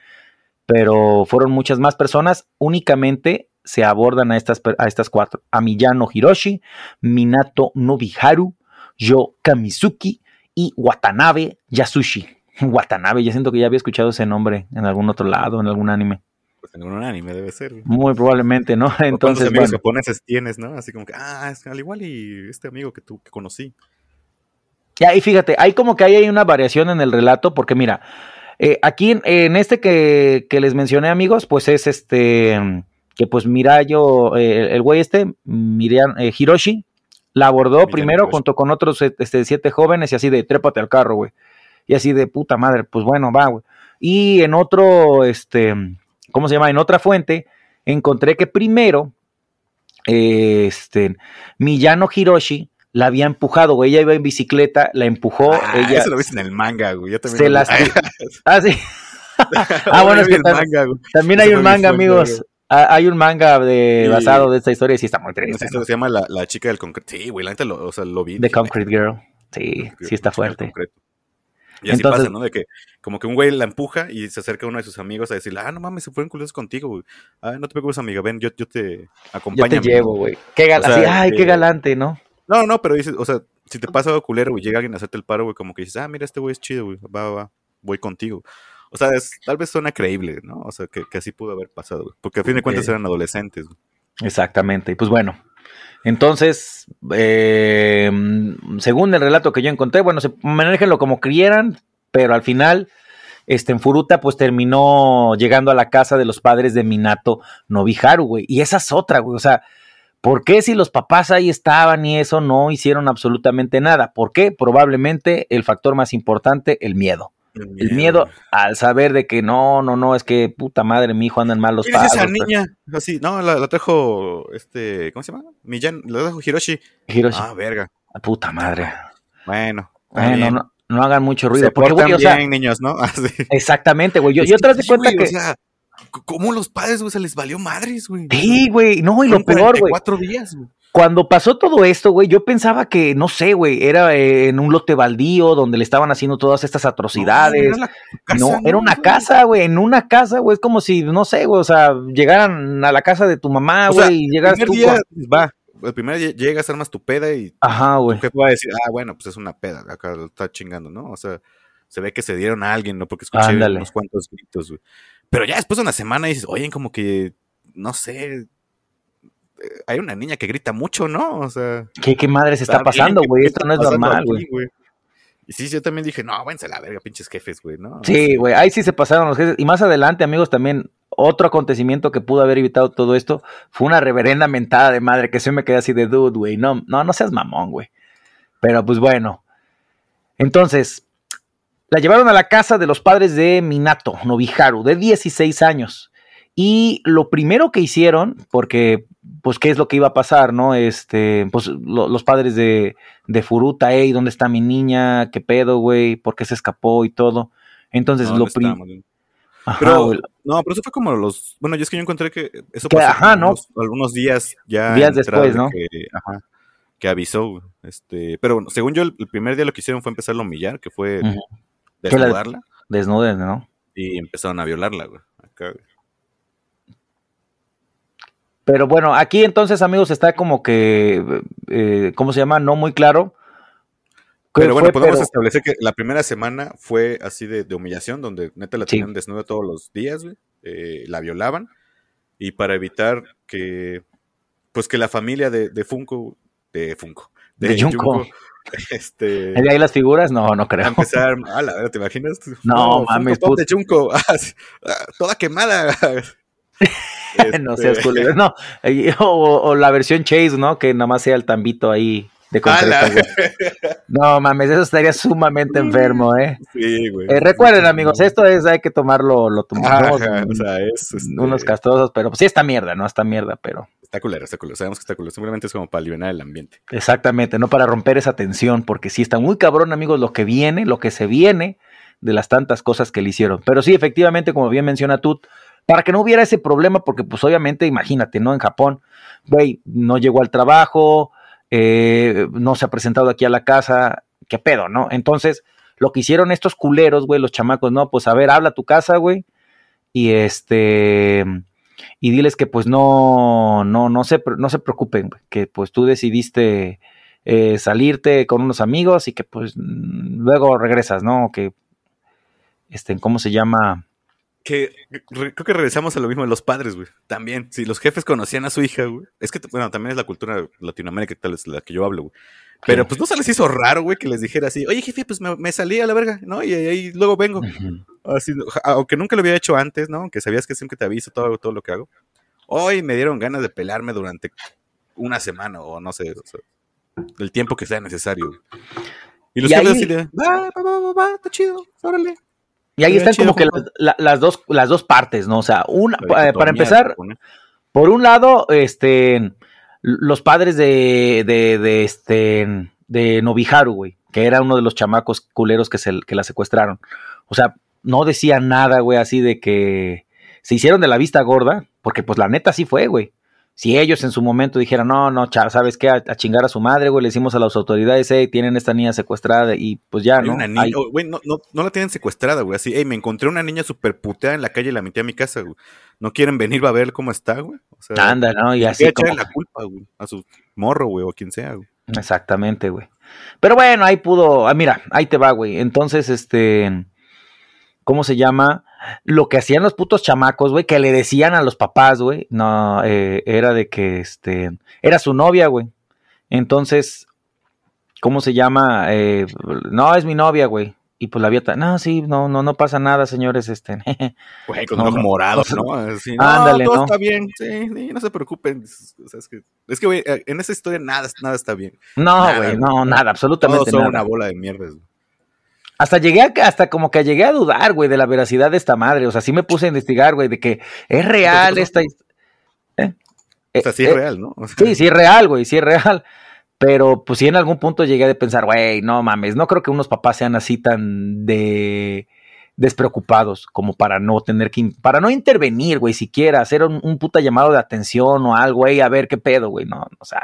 pero fueron muchas más personas. Únicamente se abordan a estas, a estas cuatro: a Miyano Hiroshi, Minato Nobiharu, Yo Kamizuki y Watanabe Yasushi. Watanabe, ya siento que ya había escuchado ese nombre en algún otro lado, en algún anime. Pues en algún anime debe ser. Muy probablemente, ¿no? Entonces, amigos japoneses tienes, ¿no? Así como que, ah, es al igual y este amigo que tú que conocí. Y fíjate, hay como que hay una variación en el relato, porque mira, eh, aquí en, este que, les mencioné, amigos, pues es este, que pues mira yo, eh, el güey este, Miriam, eh, Hiroshi, la abordó primero junto con otros este, siete jóvenes y así de trépate al carro, güey. Y así de puta madre, pues bueno, va, güey. Y en otro, este, ¿cómo se llama? En otra fuente, encontré que primero, este, Miyano Hiroshi la había empujado, güey. Ella iba en bicicleta, la empujó. Ah, ella, eso lo viste en el manga, güey. Yo también se las... ah, sí. ah, bueno, es que manga, también hay un manga, amigos. Ah, hay un manga de, basado de esta historia y sí está muy triste. ¿no? Se llama la, la, chica del concreto. Sí, güey, la neta lo, o sea, lo vi. The Concrete Girl. Sí, sí está fuerte. Y así Entonces, pasa, ¿no? De que como que un güey la empuja y se acerca a uno de sus amigos a decirle, ah, no mames, se fueron culos contigo, güey. Ah, no te preocupes, amiga, ven, yo, yo te acompaño. Yo te llevo, güey. Qué galante, o sea, ay, qué galante, ¿no? No, no, pero dices, o sea, si te pasa algo culero, güey, llega alguien a hacerte el paro, güey, como que dices, ah, mira, este güey es chido, güey, va, va, voy contigo. O sea, tal vez suena creíble, ¿no? O sea, que, así pudo haber pasado, Porque a fin de cuentas eran adolescentes. Exactamente. Y pues bueno, entonces, eh, según el relato que yo encontré, bueno, se manéjenlo como quieran, pero al final, este, en Furuta, pues terminó llegando a la casa de los padres de Minato Nobiharu, güey. Y esa es otra, güey. O sea, ¿por qué si los papás ahí estaban y eso no hicieron absolutamente nada? ¿Por qué? Probablemente el factor más importante, el miedo. El miedo. al saber de que no, no, no, es que puta madre, mi hijo anda en malos pasos. esa niña? Así, no, la, trajo, este, ¿cómo se llama? Millán, la trajo Hiroshi. Hiroshi. Ah, verga. Puta madre. Bueno. Bueno, no, no, hagan mucho ruido. Se porque, güey, o sea, niños, ¿no? Así. Exactamente, güey. Yo, yo de cuenta que... O sea, ¿Cómo los padres, güey, se les valió madres, güey? Sí, güey. No, y lo peor, güey. Cuatro días, güey cuando pasó todo esto, güey, yo pensaba que, no sé, güey, era eh, en un lote baldío donde le estaban haciendo todas estas atrocidades. No, era, una casa, güey, en una casa, güey, es como si, no sé, güey, o sea, llegaran a la casa de tu mamá, güey, y llegas tú. Día, va, el primer día llegas, armas tu peda y. Ajá, güey. ¿Qué puede decir? Ah, bueno, pues es una peda, acá lo está chingando, ¿no? O sea, se ve que se dieron a alguien, ¿no? Porque escuché unos cuantos gritos, güey. Pero ya después de una semana dices, oye, como que, no sé, hay una niña que grita mucho, ¿no? O sea. ¿Qué, qué madre se está pasando, güey? Esto no es normal, güey. Y sí, yo también dije, no, váyanse a la verga, pinches jefes, güey, ¿no? Sí, güey, ahí sí se pasaron los jefes. Y más adelante, amigos, también otro acontecimiento que pudo haber evitado todo esto fue una reverenda mentada de madre que se me quedé así de dude, güey. No, no, no seas mamón, güey. Pero pues bueno. Entonces, la llevaron a la casa de los padres de Minato, Nobiharu, de 16 años. Y lo primero que hicieron, porque pues qué es lo que iba a pasar, ¿no? Este, pues los padres de, de Furuta, hey, ¿dónde está mi niña? ¿Qué pedo, güey? ¿Por qué se escapó y todo? Entonces lo primero... Pero, no, pero eso fue como los, bueno, yo es que yo encontré que eso pasó ajá, ¿no? algunos días ya días después, ¿no? Que, ajá, que avisó, este, pero según yo el, primer día lo que hicieron fue empezar a humillar, que fue desnudarla. Desnudes, ¿no? Y empezaron a violarla, güey. Acá, güey. Pero bueno, aquí entonces, amigos, está como que, eh, ¿cómo se llama? No muy claro. Pero bueno, podemos establecer que la primera semana fue así de, humillación, donde neta la tenían desnuda todos los días, güey, eh, la violaban, y para evitar que, pues que la familia de, de Funko, de Funko, de, Junko, este... ¿De ahí las figuras? No, no creo. empezar, a la verdad, ¿te imaginas? No, mames. de Junko, ah, toda quemada. no seas este, culero. No, o, la versión Chase, ¿no? Que nada más sea el tambito ahí de concreto, No mames, eso estaría sumamente enfermo, ¿eh? Sí, güey. Eh, recuerden, amigos, esto es, hay que tomarlo, lo tomamos. o sea, es. Este unos castrosos, pero pues sí, está mierda, ¿no? Está mierda, pero. Está culero, está culero. Sabemos que está culero. Simplemente es como para aliviar el ambiente. Exactamente, no para romper esa tensión, porque sí está muy cabrón, amigos, lo que viene, lo que se viene de las tantas cosas que le hicieron. Pero sí, efectivamente, como bien menciona Tut, para que no hubiera ese problema, porque pues obviamente, imagínate, ¿no? En Japón, güey, no llegó al trabajo, eh, no se ha presentado aquí a la casa, qué pedo, ¿no? Entonces, lo que hicieron estos culeros, güey, los chamacos, no, pues a ver, habla a tu casa, güey, y este y diles que pues no no no se no se preocupen que pues tú decidiste eh, salirte con unos amigos y que pues luego regresas no que este cómo se llama que creo que regresamos a lo mismo de los padres, güey. También, si los jefes conocían a su hija, güey. Es que, bueno, también es la cultura Latinoamérica, tal es la que yo hablo, güey. Pero pues no se les hizo raro, güey, que les dijera así, oye, jefe, pues me, salí a la verga, ¿no? Y ahí luego vengo. Así, aunque nunca lo había hecho antes, ¿no? Aunque sabías que siempre te aviso todo, todo lo que hago. Hoy me dieron ganas de pelarme durante una semana o no sé, el tiempo que sea necesario. Y los jefes así de, va, va, va, va, está chido, órale. Y ahí están como que las, dos, las dos partes, ¿no? O sea, una, eh, para empezar, por un lado, este, los padres de, de, de este, de Nobiharu, güey, que era uno de los chamacos culeros que, se, que la secuestraron. O sea, no decían nada, güey, así de que se hicieron de la vista gorda, porque pues la neta sí fue, güey si ellos en su momento dijeran, no, no, ¿sabes qué? A, chingar a su madre, güey, le decimos a las autoridades, hey, tienen esta niña secuestrada y pues ya, ¿no? güey, no, no, no, la tienen secuestrada, güey, así, hey, me encontré una niña súper puteada en la calle y la metí a mi casa, güey. ¿No quieren venir a ver cómo está, güey? O sea, Anda, ¿no? Y así como... la culpa, güey, a su morro, güey, o quien sea, güey. Exactamente, güey. Pero bueno, ahí pudo, ah, mira, ahí te va, güey. Entonces, este, ¿cómo se llama? lo que hacían los putos chamacos, güey, que le decían a los papás, güey, no, eh, era de que, este, era su novia, güey. Entonces, ¿cómo se llama? Eh, no, es mi novia, güey. Y pues la vieta, no, sí, no, no, no pasa nada, señores, este. Güey, con los morados, ¿no? ándale, todo está bien, sí, no se preocupen. es que, es que, güey, en esa historia nada, nada está bien. No, güey, no, nada, absolutamente Todos son una bola de mierda, güey. Hasta llegué a, hasta como que llegué a dudar, güey, de la veracidad de esta madre. O sea, sí me puse a investigar, güey, de que es real esta ¿Eh? O sea, sí es eh, real, ¿no? sí, sí es real, güey, sí es real. Pero pues sí en algún punto llegué a pensar, güey, no mames, no creo que unos papás sean así tan de despreocupados como para no tener que, para no intervenir, güey, siquiera hacer un, puta llamado de atención o algo, güey, a ver qué pedo, güey, no, o sea,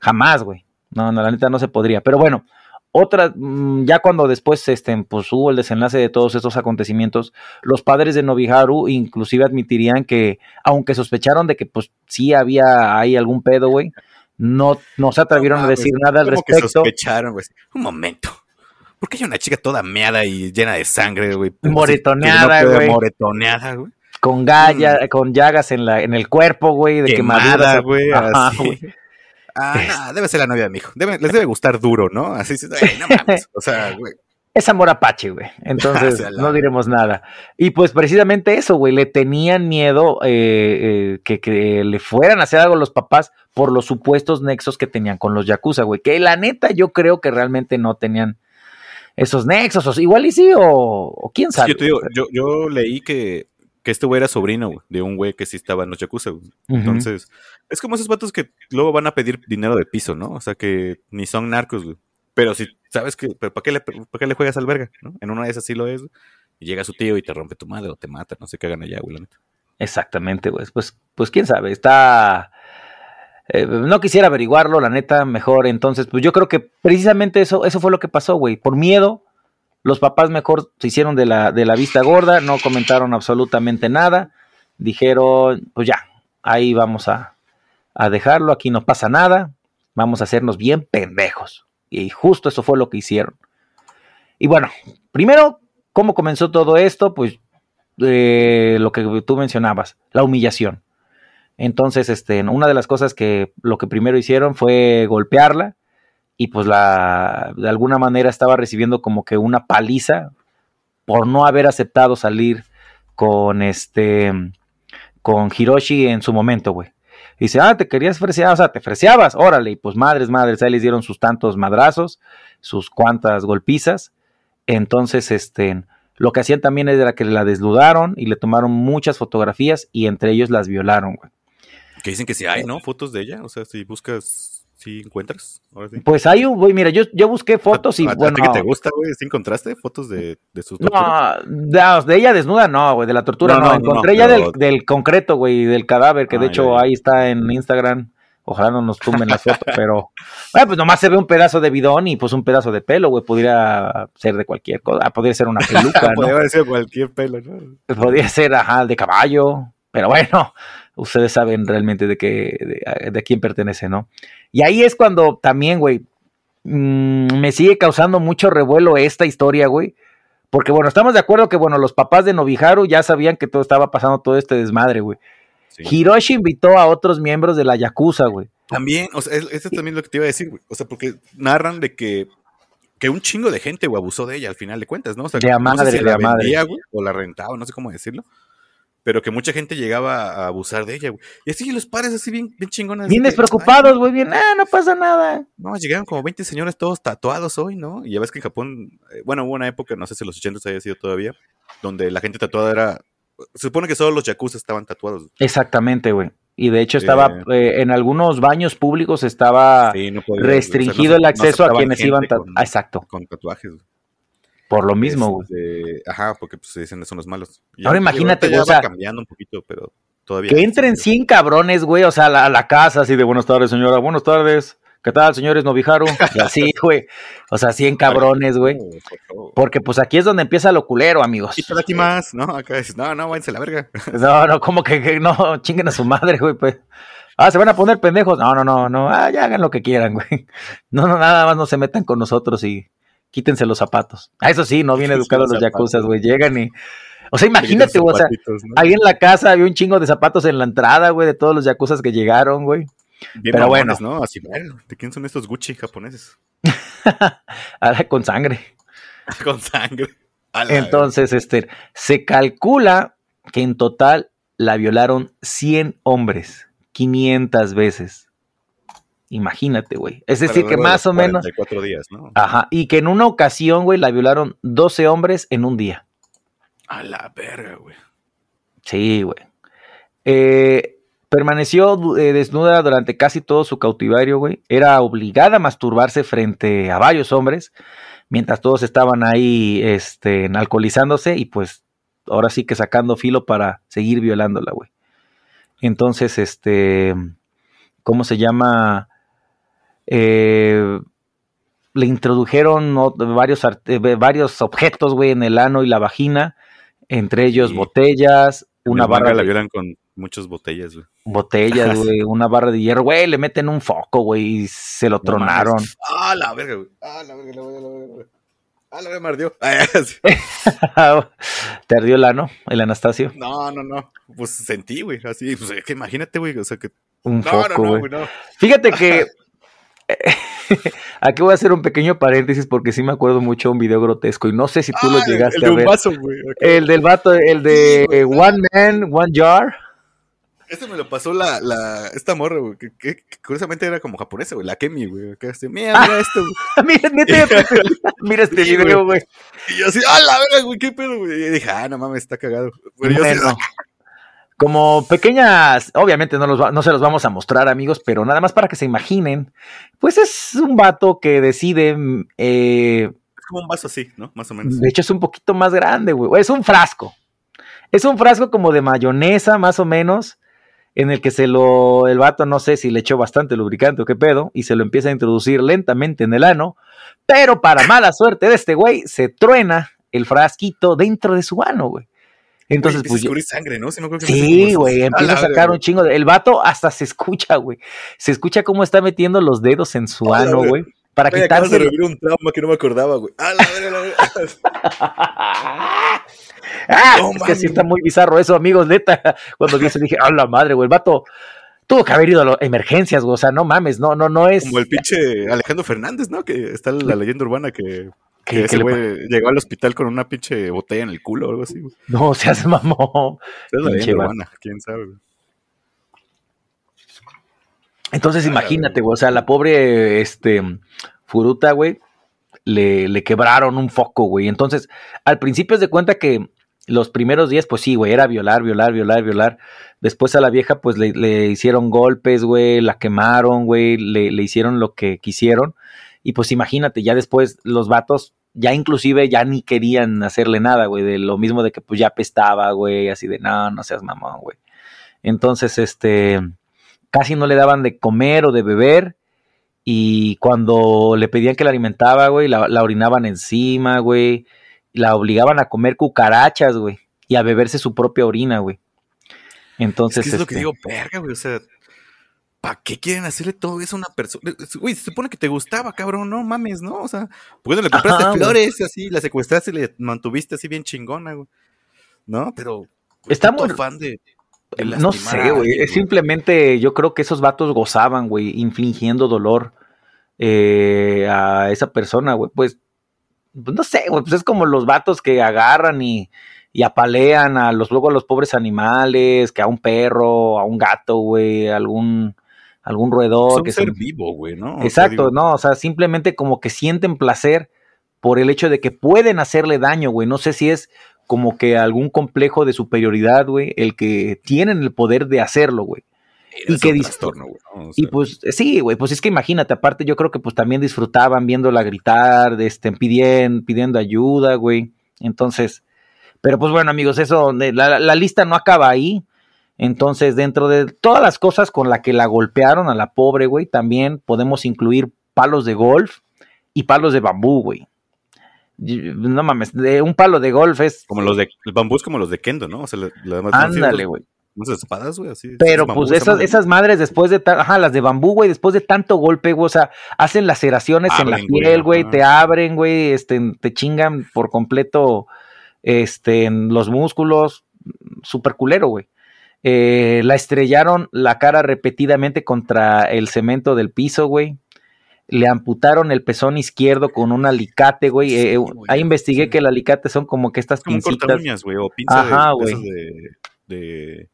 jamás, güey, no, no, la neta no se podría, pero bueno, otra, mm, ya cuando después este, pues, hubo el desenlace de todos estos acontecimientos, los padres de Nobiharu inclusive admitirían que, aunque sospecharon de que pues sí había ahí algún pedo, güey, no, no se atrevieron a decir nada al respecto. Que sospecharon, güey. Un momento. ¿Por qué hay una chica toda meada y llena de sangre, güey? Moretoneada, güey. moretoneada, güey. Con, galla, mm. con llagas en, la, en el cuerpo, güey, de quemadura. güey, Ah, debe ser la novia de mi hijo. les debe gustar duro, ¿no? Así, no mames. O sea, güey. Es amor apache, güey. Entonces, no diremos nada. Y pues precisamente eso, güey, le tenían miedo eh, eh, que, le fueran a hacer algo los papás por los supuestos nexos que tenían con los Yakuza, güey. Que la neta yo creo que realmente no tenían esos nexos, o igual y sí, o, quién sabe. yo, yo, leí que que este güey era sobrino de un güey que sí estaba en los Yakuza. Entonces, es como esos vatos que luego van a pedir dinero de piso, ¿no? O sea, que ni son narcos, güey. Pero si sabes que, pero ¿para qué le, para qué le juegas al verga? En una de esas sí lo es. Y llega su tío y te rompe tu madre o te mata, no sé qué hagan allá, güey, la neta. Exactamente, güey. Pues, pues quién sabe, está... Eh, no quisiera averiguarlo, la neta, mejor. Entonces, pues yo creo que precisamente eso, eso fue lo que pasó, güey. Por miedo, los papás mejor se hicieron de la, de la vista gorda, no comentaron absolutamente nada. Dijeron, pues ya, ahí vamos a, a dejarlo, aquí no pasa nada, vamos a hacernos bien pendejos. Y justo eso fue lo que hicieron. Y bueno, primero, ¿cómo comenzó todo esto? Pues eh, lo que tú mencionabas, la humillación. Entonces, este, una de las cosas que lo que primero hicieron fue golpearla, y pues la de alguna manera estaba recibiendo como que una paliza por no haber aceptado salir con este con Hiroshi en su momento, güey. Dice, ah, te querías fresear, o sea, te freseabas, órale, y pues madres, madres, ahí les dieron sus tantos madrazos, sus cuantas golpizas. Entonces, este, lo que hacían también era que la desnudaron y le tomaron muchas fotografías y entre ellos las violaron, güey. Que dicen que sí hay, ¿no? Fotos de ella, o sea, si buscas ¿Sí encuentras? Pues hay un, güey, mira, yo, yo busqué fotos y bueno. ¿A te gusta, güey? ¿Sí encontraste fotos de, de sus No, de, ella desnuda no, güey, de la tortura no. Encontré ya del, concreto, güey, del cadáver, que de ah, hecho ahí está en Instagram. Ojalá no nos tumben la foto, pero. Bueno, pues nomás se ve un pedazo de bidón y pues un pedazo de pelo, güey. Podría ser de cualquier cosa. Ah, podría ser una peluca, ¿no? Podría ser cualquier pelo, ¿no? Podría ser, ajá, de caballo. Pero bueno, ustedes saben realmente de qué, de, de quién pertenece, ¿no? Y ahí es cuando también, güey, mmm, me sigue causando mucho revuelo esta historia, güey. Porque bueno, estamos de acuerdo que bueno, los papás de Nobiharu ya sabían que todo estaba pasando todo este desmadre, güey. Sí. Hiroshi invitó a otros miembros de la Yakuza, güey. También, o sea, eso es también lo que te iba a decir, güey. O sea, porque narran de que, que un chingo de gente, güey, abusó de ella al final de cuentas, ¿no? O sea, de madre, no sé si de la madre. vendía, güey, o la rentaba, no sé cómo decirlo. Pero que mucha gente llegaba a abusar de ella, güey. Y así los padres así bien, bien chingones. Bien despreocupados, güey, bien, ah, no pasa nada. No, llegaron como 20 señores todos tatuados hoy, ¿no? Y ya ves que en Japón, eh, bueno, hubo una época, no sé si los 80 haya sido todavía, donde la gente tatuada era. Se supone que solo los yakuza estaban tatuados. Exactamente, güey. Y de hecho estaba, eh, eh, en algunos baños públicos estaba sí, no podía, restringido o sea, no, el acceso a quienes iban con, ah, exacto. con tatuajes. Por lo mismo, güey. Este, ajá, porque pues, se dicen son los malos. Y Ahora imagínate, güey. O sea, cambiando un poquito, pero todavía. Que entren 100 cabrones, güey, o sea, a la, casa, así de buenas tardes, señora, buenas tardes. ¿Qué tal, señores Novijaru? Y así, güey. O sea, 100 cabrones, güey. Porque pues aquí es donde empieza lo culero, amigos. Y para aquí más, ¿no? Acá dices, no, no, váyanse a la verga. No, no, como que, que no, chinguen a su madre, güey, pues. Ah, se van a poner pendejos. No, no, no, no. Ah, ya hagan lo que quieran, güey. No, no, nada más no se metan con nosotros y quítense los zapatos. Ah, eso sí, no bien educados los yacuzas, güey. Llegan y. O sea, imagínate, güey. O sea, ¿no? ahí en la casa había un chingo de zapatos en la entrada, güey, de todos los yacuzas que llegaron, güey. Bien Pero mamones, bueno. ¿no? Así, bueno, ¿de quién son estos Gucci japoneses? Ahora con sangre. con sangre. Entonces, este, se calcula que en total la violaron 100 hombres, 500 veces. Imagínate, güey. Es decir, que más o menos. días, ¿no? Ajá. Y que en una ocasión, güey, la violaron 12 hombres en un día. A la verga, güey. Sí, güey. Eh, permaneció eh, desnuda durante casi todo su cautiverio, güey. Era obligada a masturbarse frente a varios hombres, mientras todos estaban ahí, este, alcoholizándose y pues ahora sí que sacando filo para seguir violándola, güey. Entonces, este, ¿cómo se llama? Eh, le introdujeron varios, varios objetos, güey, en el ano y la vagina, entre ellos sí. botellas, una barra. La violan con muchas botellas, güey. Botellas, güey, una barra de hierro, güey, le meten un foco, güey, y se lo no tronaron. Mames. Ah, la verga, güey. Ah, la verga, la verga, la verga. Ah, la verga me ardió. ¿Te ardió el ano, el Anastasio? No, no, no. Pues sentí, güey, así, pues es que imagínate, güey, o sea que... Un no, foco, güey. No, no, Fíjate que... Aquí voy a hacer un pequeño paréntesis porque sí me acuerdo mucho de un video grotesco y no sé si tú ah, lo llegaste el, a ver. Vaso, el del vato, el de One Man, One Jar. Este me lo pasó la, la esta morra, güey, que, que, que, curiosamente era como japonesa, güey, la Kemi, güey. Que este, mira, mira esto, güey. mira, mira, este video, güey. Y yo así, ah, la verga, güey, qué pedo, güey. Y dije, ah, no mames, está cagado. Pero yo así, como pequeñas, obviamente no, los va, no se los vamos a mostrar, amigos, pero nada más para que se imaginen, pues es un vato que decide. Eh, es como un vaso así, ¿no? Más o menos. De hecho, es un poquito más grande, güey. Es un frasco. Es un frasco como de mayonesa, más o menos en el que se lo, el vato no sé si le echó bastante lubricante o qué pedo, y se lo empieza a introducir lentamente en el ano, pero para mala suerte de este güey, se truena el frasquito dentro de su ano, güey. Entonces, güey, pues. sangre, ¿no? Si sí, güey, empieza a, a sacar un chingo. De, el vato hasta se escucha, güey. Se escucha cómo está metiendo los dedos en su ano, güey. Para Oye, quitarse. de revivir un trauma que no me acordaba, güey. Ah, la verga, la verga. Ah, no, es que sí está muy bizarro eso, amigos, neta. Cuando vi eso dije, a la madre, güey, el vato tuvo que haber ido a las emergencias, güey, o sea, no mames, no, no, no es. Como el pinche Alejandro Fernández, ¿no? Que está la leyenda urbana que, que ese güey llegó al hospital con una pinche botella en el culo o algo así, güey. No, se hace mamón. Es la urbana, quién sabe. Entonces, imagínate, güey, o sea, la pobre, este, Furuta, güey, le, le, quebraron un foco, güey. Entonces, al principio se de cuenta que los primeros días, pues sí, güey, era violar, violar, violar, violar. Después a la vieja, pues le, le hicieron golpes, güey, la quemaron, güey, le, le, hicieron lo que quisieron. Y pues imagínate, ya después los vatos, ya inclusive ya ni querían hacerle nada, güey, de lo mismo de que pues ya pestaba, güey, así de, no, no seas mamón, güey. Entonces, este, casi no le daban de comer o de beber. Y cuando le pedían que la alimentaba, güey, la, la orinaban encima, güey. La obligaban a comer cucarachas, güey. Y a beberse su propia orina, güey. Entonces. Es, que es lo que este, digo, verga, güey. O sea, ¿para qué quieren hacerle todo eso a una persona? Güey, se supone que te gustaba, cabrón, no mames, ¿no? O sea, ¿por qué no le compraste Ajá, güey. flores así, la secuestraste y le mantuviste así bien chingona, güey? ¿No? Pero. Está muy- fan de. de No sé, güey. es Simplemente yo creo que esos vatos gozaban, güey, infligiendo dolor eh, a esa persona, güey. Pues, pues no sé, güey. Pues es como los vatos que agarran y, y apalean a los, luego a los pobres animales, que a un perro, a un gato, güey, algún, algún roedor. Es un que ser se- vivo, güey, ¿no? O sea, Exacto, digo, no, o sea, simplemente como que sienten placer por el hecho de que pueden hacerle daño, güey. No sé si es como que algún complejo de superioridad, güey, el que tienen el poder de hacerlo, güey. Y que trastorno, güey, Y pues sí, güey, pues es que imagínate, aparte yo creo que pues también disfrutaban viéndola gritar, este, pidiendo, pidiendo ayuda, güey. Entonces, pero pues bueno, amigos, eso, de- la, la lista no acaba ahí. Entonces, dentro de todas las cosas con las que la golpearon a la pobre, güey, también podemos incluir palos de golf y palos de bambú, güey. No mames, de un palo de golf es Como los de. El bambú es como los de Kendo, ¿no? O sea, lo demás. Ándale, güey. Unas espadas, güey, así. Pero pues esa esas, esas madres después de ta- ajá, las de bambú, güey, después de tanto golpe, güey, o sea, hacen laceraciones en la Abren, piel, güey, te abren, güey, este, te chingan por completo, este, los músculos, super culero, güey. Eh, la estrellaron la cara repetidamente contra el cemento del piso, güey. Le amputaron el pezón izquierdo con un alicate, güey. Sí, Eh, güey, ahí investigué sí. que el alicate son como que estas como pincitas. corta uñas, güey, o pinza de- Ajá, de, güey. de, de,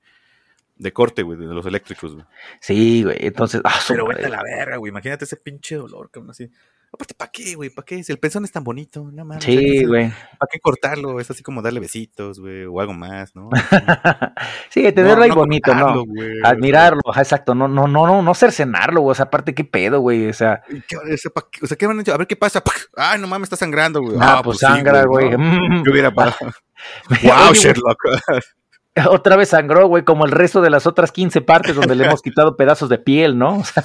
de corte, güey, de los eléctricos, güey. Sí, güey. Entonces, ah, Pero vete a la verga, güey. Imagínate ese pinche dolor, cabrón, así. Aparte, ¿para qué, güey? ¿Para qué? Si el pezón es tan bonito, no mames. Sí, güey. ¿Para qué cortarlo? Es así como darle besitos, güey, o algo más, ¿no? sí, tenerlo No, ahí no bonito, ¿no? güey, Admirarlo, ajá, exacto, no, no, no, no, no cercenarlo, güey, o sea, aparte, qué pedo, güey, o sea, ¿Y qué- o sea, ¿pa' qué- o sea, ¿qué van a ver qué pasa. Ay, no mames, está sangrando, güey. ah, pues sí, sangra, güey. ¿no? Mm. ¿Qué hubiera pasado? Oye, ¡Wow, Sherlock! Otra vez sangró, güey, como el resto de las otras 15 partes donde le hemos quitado pedazos de piel, ¿no? O sea,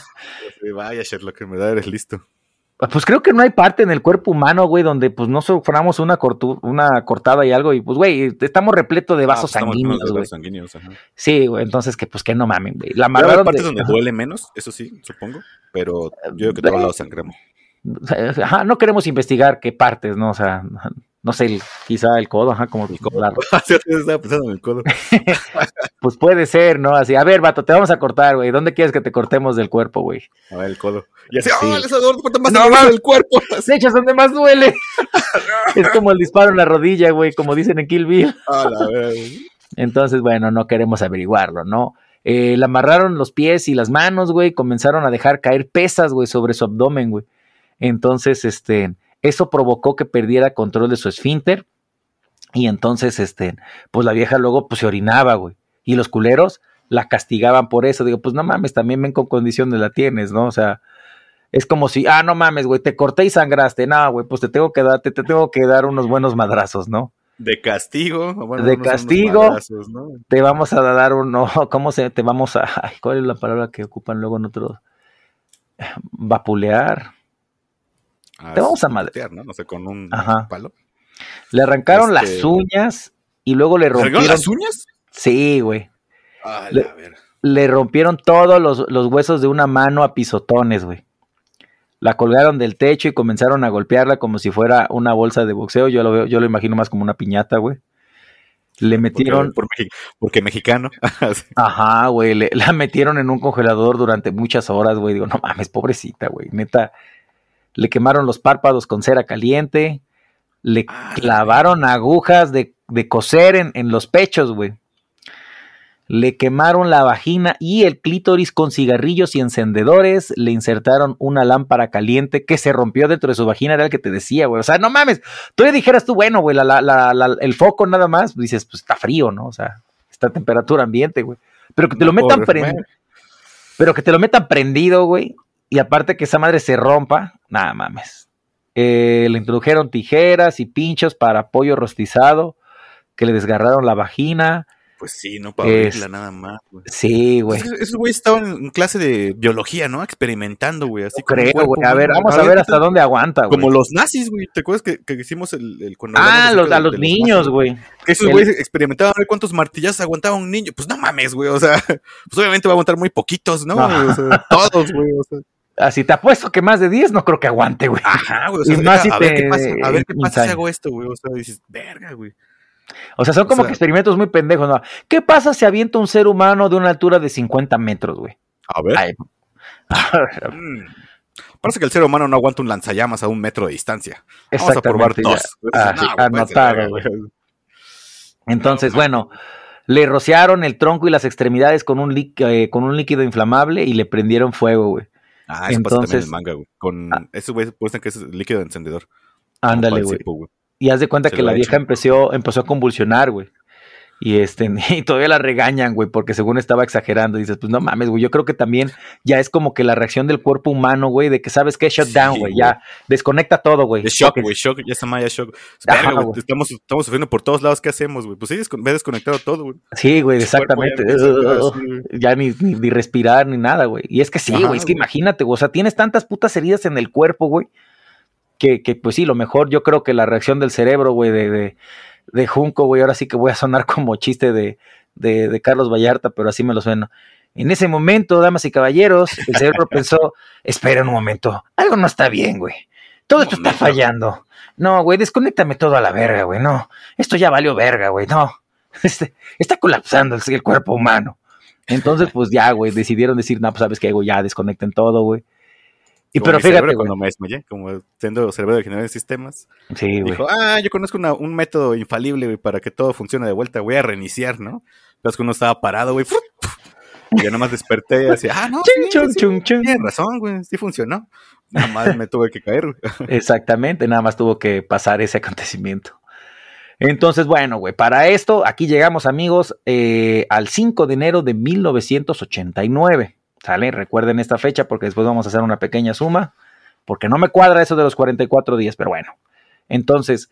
Sí, Vaya, Sherlock, en verdad eres listo. Pues creo que no hay parte en el cuerpo humano, güey, donde pues no suframos una, cortu- una cortada y algo, y pues, güey, estamos repletos de Ah, vasos pues sanguíneos, de vasos sanguíneos, ajá. Sí, güey, entonces que pues que no mamen, güey. La haber amarraron partes de- donde ajá. duele menos, eso sí, supongo. Pero yo creo que todos lados sangramos. Ajá, no queremos investigar qué partes, ¿no? O sea, no sé, el- quizá el codo, ajá, como la- Sí, yo estaba pensando en el codo. Pues puede ser, ¿no? Así, a ver, vato, te vamos a cortar, güey. ¿Dónde quieres que te cortemos del cuerpo, güey? A ver, el codo. Y así, Sí. ¡ah, el asador corta más No, no, mames. del cuerpo! De hecho, es donde más duele. es como el disparo en la rodilla, güey, como dicen en Kill Bill. A la verga. Entonces, bueno, no queremos averiguarlo, ¿no? Eh, le amarraron los pies y las manos, güey, comenzaron a dejar caer pesas, güey, sobre su abdomen, güey. Entonces, este, eso provocó que perdiera control de su esfínter. Y entonces, este, pues la vieja luego, pues se orinaba, güey. Y los culeros la castigaban por eso. Digo, pues no mames, también ven con condiciones la tienes, ¿no? O sea, es como si, ah, no mames, güey, te corté y sangraste. No, güey, pues te tengo que dar, te, te tengo que dar unos buenos madrazos, ¿no? De castigo. bueno, De castigo. madrazos, ¿no? te vamos a dar uno, ¿cómo se? Te vamos a, ay, ¿cuál es la palabra que ocupan luego en otros? Vapulear. Ah, Te vamos a madre- putear, ¿no? No sé, con un Ajá. palo. Le arrancaron Este- las uñas y luego le ¿Le rompieron. las uñas? Sí, güey. Ah, Le-. Le rompieron todos los, los huesos de una mano a pisotones, güey. La colgaron del techo y comenzaron a golpearla como si fuera una bolsa de boxeo. Yo lo veo, yo lo imagino más como una piñata, güey. Le metieron, Porque, por Mexi- porque mexicano. Ajá, güey, le- la metieron en un congelador durante muchas horas, güey. Digo, no mames, pobrecita, güey. Neta, le quemaron los párpados con cera caliente, le Ah, clavaron agujas de, de coser en, en los pechos, güey. Le quemaron la vagina y el clítoris con cigarrillos y encendedores. Le insertaron una lámpara caliente que se rompió dentro de su vagina. Era el que te decía, güey. O sea, no mames. Tú le dijeras tú, bueno, güey, la- la- la- la- el foco nada más. Dices, pues está frío, ¿no? O sea, está a temperatura ambiente, güey. Pero que te lo metan prendido. Pero que te lo metan prendido, güey. Y aparte que esa madre se rompa. Nada mames. Eh, le introdujeron tijeras y pinchos para pollo rostizado. Que le desgarraron la vagina. Pues sí, no para abrirla nada más, güey. Sí, güey. esos güeyes estaban en clase de biología, ¿no? Experimentando, güey. Así Creo, güey. A ver, vamos a ver hasta dónde aguanta, güey. Como los nazis, güey. ¿Te acuerdas que, que hicimos el... el ah, los, a los niños, güey. Que esos güeyes experimentaban a ver cuántos martillazos aguantaba un niño. Pues no mames, güey. O sea, pues obviamente va a aguantar muy poquitos, ¿no? O sea, todos, güey. O sea. Así te apuesto que más de 10 no creo que aguante, güey. Ajá, güey. O sea, más a, ver qué pasa, a ver qué pasa si hago esto, güey. O sea, dices, verga, güey. O sea, son como que experimentos muy pendejos, ¿no? ¿Qué pasa si avienta un ser humano de una altura de 50 metros, güey? A ver. Mm. Parece que el ser humano no aguanta un lanzallamas a un metro de distancia. Vamos a probar dos. Ah, güey. Entonces, bueno, le rociaron el tronco y las extremidades con un, eh, con un líquido inflamable y le prendieron fuego, güey. Ah, eso Entonces, pasa también en el manga, güey. Con ah, eso, güey, que es líquido encendedor. Ándale, güey. Y haz de cuenta que la vieja empezó, empezó a convulsionar, güey. Y, este, y todavía la regañan, güey, porque según estaba exagerando. dices, pues no mames, güey. Yo creo que también ya es como que la reacción del cuerpo humano, güey, de que sabes que es shutdown, güey. Ya desconecta todo, güey. Es shock, güey, shock, ya se llama ya shock. estamos, estamos sufriendo por todos lados, ¿qué hacemos, güey? Pues sí, ve desconectado todo, güey. Sí, güey, exactamente. Ya, ni, ni, respirar ni nada, güey. Y es que sí, güey, es que imagínate, güey. O sea, tienes tantas putas heridas en el cuerpo, güey que, pues sí, lo mejor yo creo que la reacción del cerebro, güey, de, de, Junco, güey, ahora sí que voy a sonar como chiste de, de, Carlos Vallarta, pero así me lo sueno. En ese momento, damas y caballeros, el cerebro pensó, espera un momento, algo no está bien, güey. Todo esto está fallando. No, güey, desconéctame todo a la verga, güey. No, esto ya valió verga, güey. No, este, está colapsando el, el, cuerpo humano. Entonces, pues ya, güey, decidieron decir, no, pues sabes qué, güey, ya desconecten todo, güey. Y pero fíjate, cuando me desmayé, como siendo cerebro de generar sistemas, sí, dijo, ah, yo conozco un método infalible, para que todo funcione de vuelta, voy a reiniciar, ¿no? Entonces que uno estaba parado, güey, y yo nada más desperté y decía, ah, no, tienes razón, güey, sí funcionó. Nada más me tuve que caer. Exactamente, nada más tuvo que pasar ese acontecimiento. Entonces, bueno, güey, para esto, aquí llegamos, amigos, eh, al 5 de enero de 1989. ¿Sale? Recuerden esta fecha porque después vamos a hacer una pequeña suma, porque no me cuadra eso de los 44 días, pero bueno. Entonces,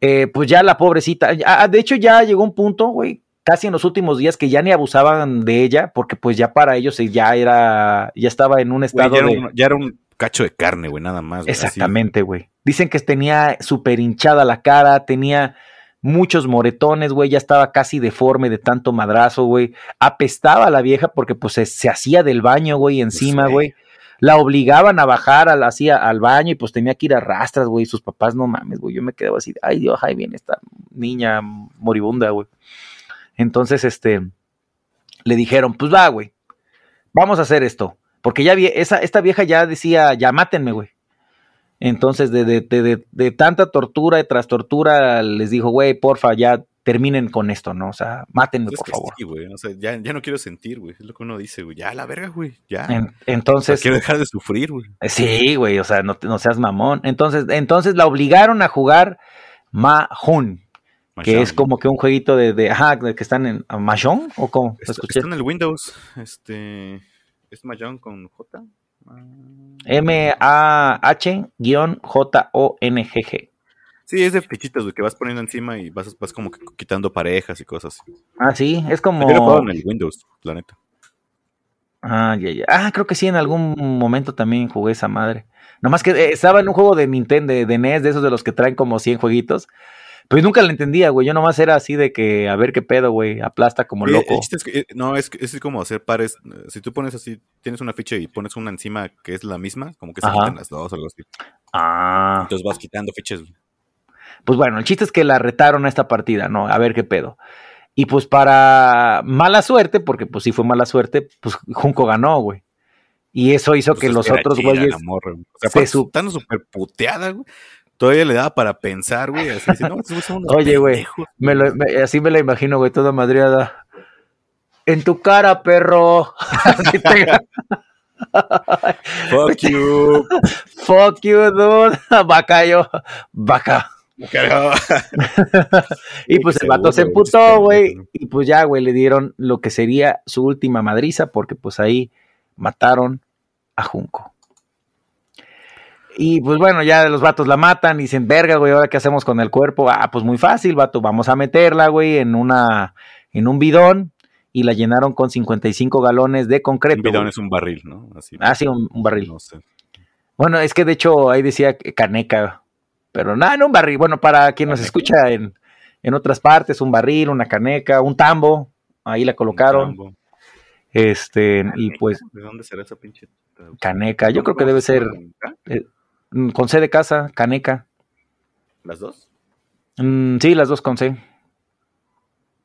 eh, pues ya la pobrecita, ah, de hecho ya llegó un punto, güey, casi en los últimos días que ya ni abusaban de ella, porque pues ya para ellos ya era, ya estaba en un estado ya, era de... ya era un cacho de carne, güey, nada más. Exactamente, güey. Dicen que tenía súper hinchada la cara, tenía muchos moretones, güey, ya estaba casi deforme de tanto madrazo, güey. Apestaba a la vieja porque pues se, hacía del baño, güey, encima, güey. La obligaban a bajar al, al baño y pues tenía que ir a rastras, güey. Sus papás, no mames, güey. Yo me quedaba así, ay Dios, ahí viene esta niña moribunda, güey. Entonces, este, le dijeron, pues va, güey, vamos a hacer esto. Porque ya esa, esta vieja ya decía, ya mátenme, güey. Entonces, de, de, de, de, tanta tortura y tras tortura, les dijo, güey, porfa, ya terminen con esto, ¿no? O sea, mátenme, por favor. Sí, güey, o sea, ya, ya, no quiero sentir, güey, es lo que uno dice, güey, ya la verga, güey, ya. entonces. quiero dejar de sufrir, güey. Sí, güey, o sea, no, no, seas mamón. Entonces, entonces la obligaron a jugar Mahjong, que es como que un jueguito de, de ajá, que están en Mahjong, o cómo? Está, está en el Windows, este, es Mahjong con J. M-A-H-J-O-N-G-G. Sí, es de fichitas, güey, que vas poniendo encima y vas, vas como que quitando parejas y cosas. Ah, sí, es como. En el Windows, la neta. Ah, ya, ya. Ah, creo que sí, en algún momento también jugué esa madre. Nomás que estaba en un juego de Nintendo, de, de NES, de esos de los que traen como 100 jueguitos. Pero nunca la entendía, güey. Yo nomás era así de que, a ver qué pedo, güey. Aplasta como loco. Eh, no, es, es como hacer pares. Si tú pones así, tienes una ficha y pones una encima que es la misma, como que se quitan las dos o algo así. Ah. Entonces vas quitando fichas. Pues bueno, el chiste es que la retaron a esta partida, ¿no? A ver qué pedo. Y pues para mala suerte, porque pues sí fue mala suerte, pues Junco ganó, güey. Y eso hizo pues que los otros güeyes. O sea, se estando súper puteada, güey todavía le daba para pensar, güey. Así, no, Oye, güey, así me la imagino, güey, toda madriada. En tu cara, perro. Fuck you. Fuck you, dude. Vaca yo. Vaca. y pues el vato se emputó, güey. Y pues ya, güey, le dieron lo que sería su última madriza, porque pues ahí mataron a Junco. Y pues bueno, ya los vatos la matan y dicen, verga, güey, ¿ahora qué hacemos con el cuerpo? Ah, pues muy fácil, vato, vamos a meterla, güey, en una, en un bidón y la llenaron con 55 galones de concreto. Un bidón es un barril, ¿no? Así, ah, sí, un, barril. No sé. Bueno, es que de hecho ahí decía caneca, pero nada, no un barril. Bueno, para quien nos escucha en, en otras partes, un barril, una caneca, un tambo, ahí la colocaron. Este, y pues. ¿De dónde será esa pinche? Caneca, yo creo que debe ser. Eh, con C de casa, caneca. ¿Las dos? Mm, sí, las dos con C.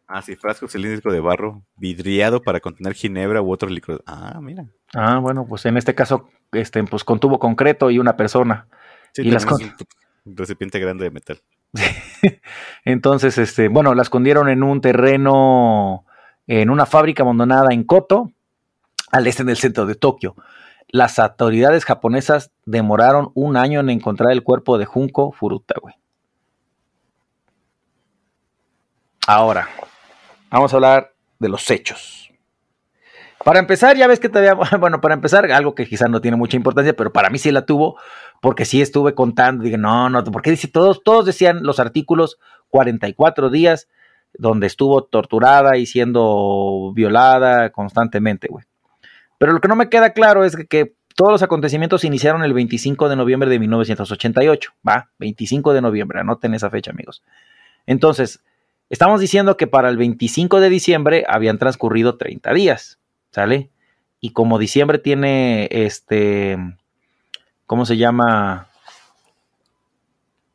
Ah, sí, frasco cilíndrico de barro vidriado para contener ginebra u otro líquido. Ah, mira. Ah, bueno, pues en este caso, este, pues con tubo concreto y una persona. Sí, y las un recipiente grande de metal. Entonces, este, bueno, la escondieron en un terreno en una fábrica abandonada en Koto, al este del centro de Tokio. Las autoridades japonesas demoraron un año en encontrar el cuerpo de Junko Furuta, güey. Ahora, vamos a hablar de los hechos. Para empezar, ya ves que te había, bueno, para empezar, algo que quizás no tiene mucha importancia, pero para mí sí la tuvo, porque sí estuve contando, dije, no, no, porque dice, todos, todos decían los artículos 44 días, donde estuvo torturada y siendo violada constantemente, güey. Pero lo que no me queda claro es que, todos los acontecimientos iniciaron el 25 de noviembre de 1988, ¿va? 25 de noviembre, anoten esa fecha, amigos. Entonces, estamos diciendo que para el 25 de diciembre habían transcurrido 30 días, ¿sale? Y como diciembre tiene este, ¿cómo se llama?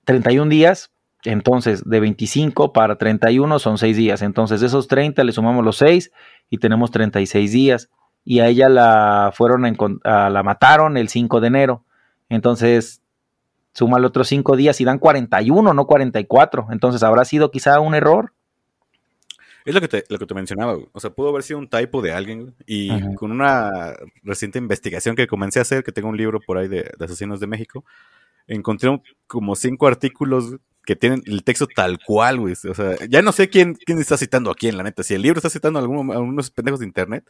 31 días, entonces, de 25 para 31 son 6 días. Entonces, de esos 30 le sumamos los 6 y tenemos 36 días. Y a ella la fueron a, la mataron el 5 de enero. Entonces, suma los otros 5 días y dan 41, no 44. Entonces, ¿habrá sido quizá un error? Es lo que te, lo que te mencionaba, o sea, pudo haber sido un typo de alguien y con una reciente investigación que comencé a hacer, que tengo un libro por ahí de, de asesinos de México, encontré como cinco artículos que tienen el texto tal cual, güey. O sea, ya no sé quién, quién está citando a quién, la neta. Si el libro está citando a, algunos pendejos de internet,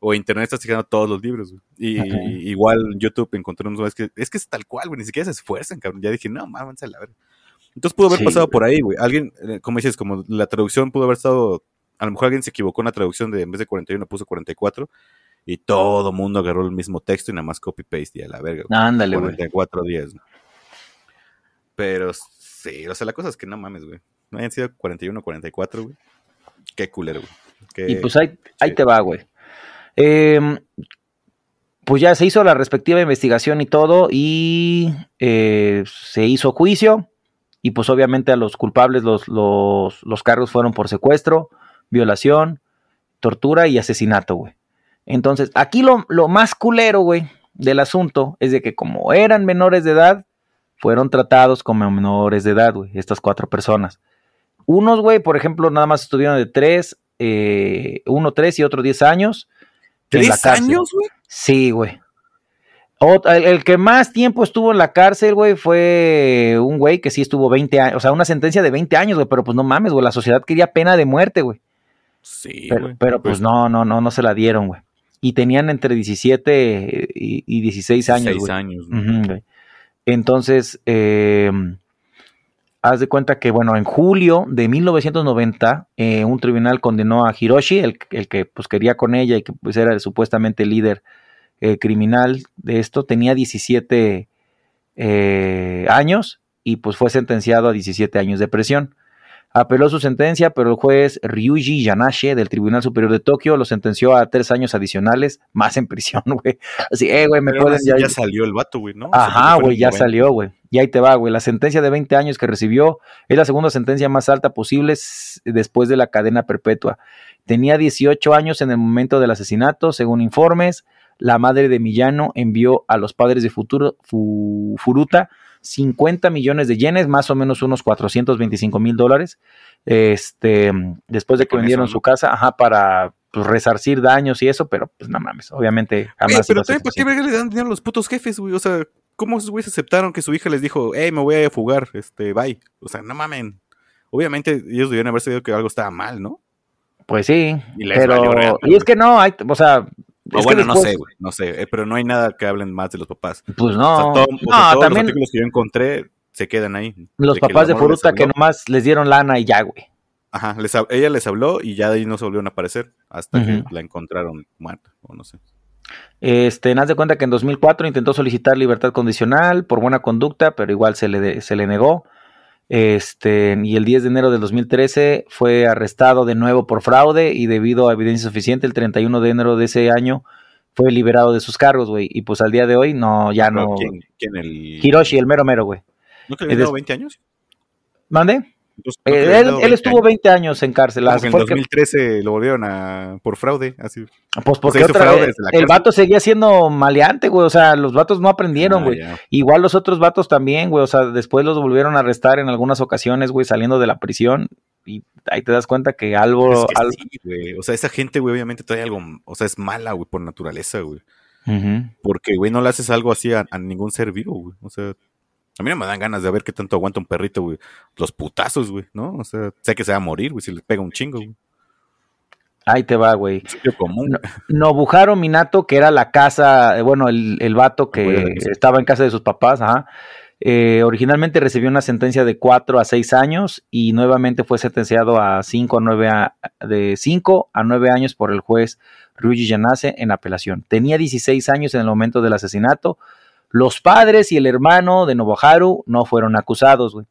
o internet está citando todos los libros, güey. Y igual YouTube encontré unos, es que, es que es tal cual, güey. Ni siquiera se esfuerzan, cabrón. Ya dije, no, mames, a la verga. Entonces pudo haber pasado por ahí, güey. Alguien, eh, como dices, como la traducción pudo haber estado, a lo mejor alguien se equivocó en la traducción de en vez de 41 puso 44 y todo mundo agarró el mismo texto y nada más copy paste y a la verga. Ándale, güey. 44 días. Pero Sí, o sea, la cosa es que no mames, güey. No hayan sido 41 o 44, güey. Qué culero, güey. Y pues ahí, ahí te va, güey. Em, pues ya se hizo la respectiva investigación y todo, y eh, se hizo juicio, y pues obviamente a los culpables los, los, cargos fueron por secuestro, violación, tortura y asesinato, güey. Entonces, aquí lo, lo más culero, güey, del asunto es de que como eran menores de edad, fueron tratados como menores de edad, güey, estas cuatro personas. Unos, güey, por ejemplo, nada más estuvieron de tres, eh, uno tres y otro diez años. ¿Tres años, güey? Sí, güey. El, que más tiempo estuvo en la cárcel, güey, fue un güey que sí estuvo 20 años, o sea, una sentencia de 20 años, güey, pero pues no mames, güey, la sociedad quería pena de muerte, güey. Sí, pero, pero pues, pues, no, no, no, no se la dieron, güey. Y tenían entre 17 y, y 16 años. 16 años, güey. Entonces, eh, haz de cuenta que, bueno, en julio de 1990, eh, un tribunal condenó a Hiroshi, el, que pues quería con ella y que pues era supuestamente el líder eh, criminal de esto, tenía 17 años y pues fue sentenciado a 17 años de prisión. Apeló su sentencia, pero el juez Ryuji Yanashe del Tribunal Superior de Tokio lo sentenció a tres años adicionales más en prisión, güey. Así, eh, güey, me pueden... Ya, ya salió el vato, güey, ¿no? Ajá, güey, ya salió, güey. Y ahí te va, güey. La sentencia de 20 años que recibió es la segunda sentencia más alta posible después de la cadena perpetua. Tenía 18 años en el momento del asesinato, según informes. La madre de Millano envió a los padres de Futuro, Furuta 50 millones de yenes, más o menos unos 425 mil dólares, este, después de que vendieron su casa, ajá, para pues, resarcir daños y eso, pero pues no mames, obviamente jamás. pero también, ¿por qué le dan dinero a los putos jefes, güey? O sea, ¿cómo esos güeyes aceptaron que su hija les dijo, hey, me voy a fugar, este, bye? O sea, no mamen. Obviamente ellos debían haber sabido que algo estaba mal, ¿no? Pues sí, pero... y es que no, hay, o sea, bueno, no sé, güey, no sé, eh, pero no hay nada que hablen más de los papás. Pues no. O sea, todos también, los artículos que yo encontré se quedan ahí. Los papás de Furuta que nomás les dieron lana y ya, güey. Ajá, ella les habló y ya de ahí no se volvieron a aparecer hasta que la encontraron muerta, o no sé. Este, haz de cuenta que en 2004 intentó solicitar libertad condicional por buena conducta, pero igual se le, se le negó. Este, y el 10 de enero del 2013 fue arrestado de nuevo por fraude y debido a evidencia suficiente, el 31 de enero de ese año fue liberado de sus cargos, güey. Y pues al día de hoy, no, ya no. ¿Quién, el... Hiroshi, el mero mero, güey. ¿No te había 20 años? ¿Mande? Eh, él, estuvo 20 años en cárcel. Como en 2013 lo volvieron a por fraude, así. Pues porque otra vez, el vato seguía siendo maleante, güey. O sea, los vatos no aprendieron, ah, güey. Igual los otros vatos también, güey. O sea, después los volvieron a arrestar en algunas ocasiones, güey, saliendo de la prisión. Y ahí te das cuenta que algo. O sea, esa gente, güey, obviamente trae algo. O sea, es mala, güey, por naturaleza, güey. Porque, güey, no le haces algo así a, a ningún ser vivo, güey. O sea, a mí no me dan ganas de ver qué tanto aguanta un perrito, güey. Los putazos, güey, ¿no? O sea, sé que se va a morir, güey, si le pega un chingo, güey. Ahí te va, güey. No, Nobuharo Minato, que era la casa, eh, bueno, el, el vato que estaba en casa de sus papás, ajá. Eh, originalmente recibió una sentencia de 4 a 6 años y nuevamente fue sentenciado a 5 a 9 de 5 a 9 años por el juez Ryuji Yanase en apelación. Tenía 16 años en el momento del asesinato, los padres y el hermano de Nobuharu no fueron acusados, güey.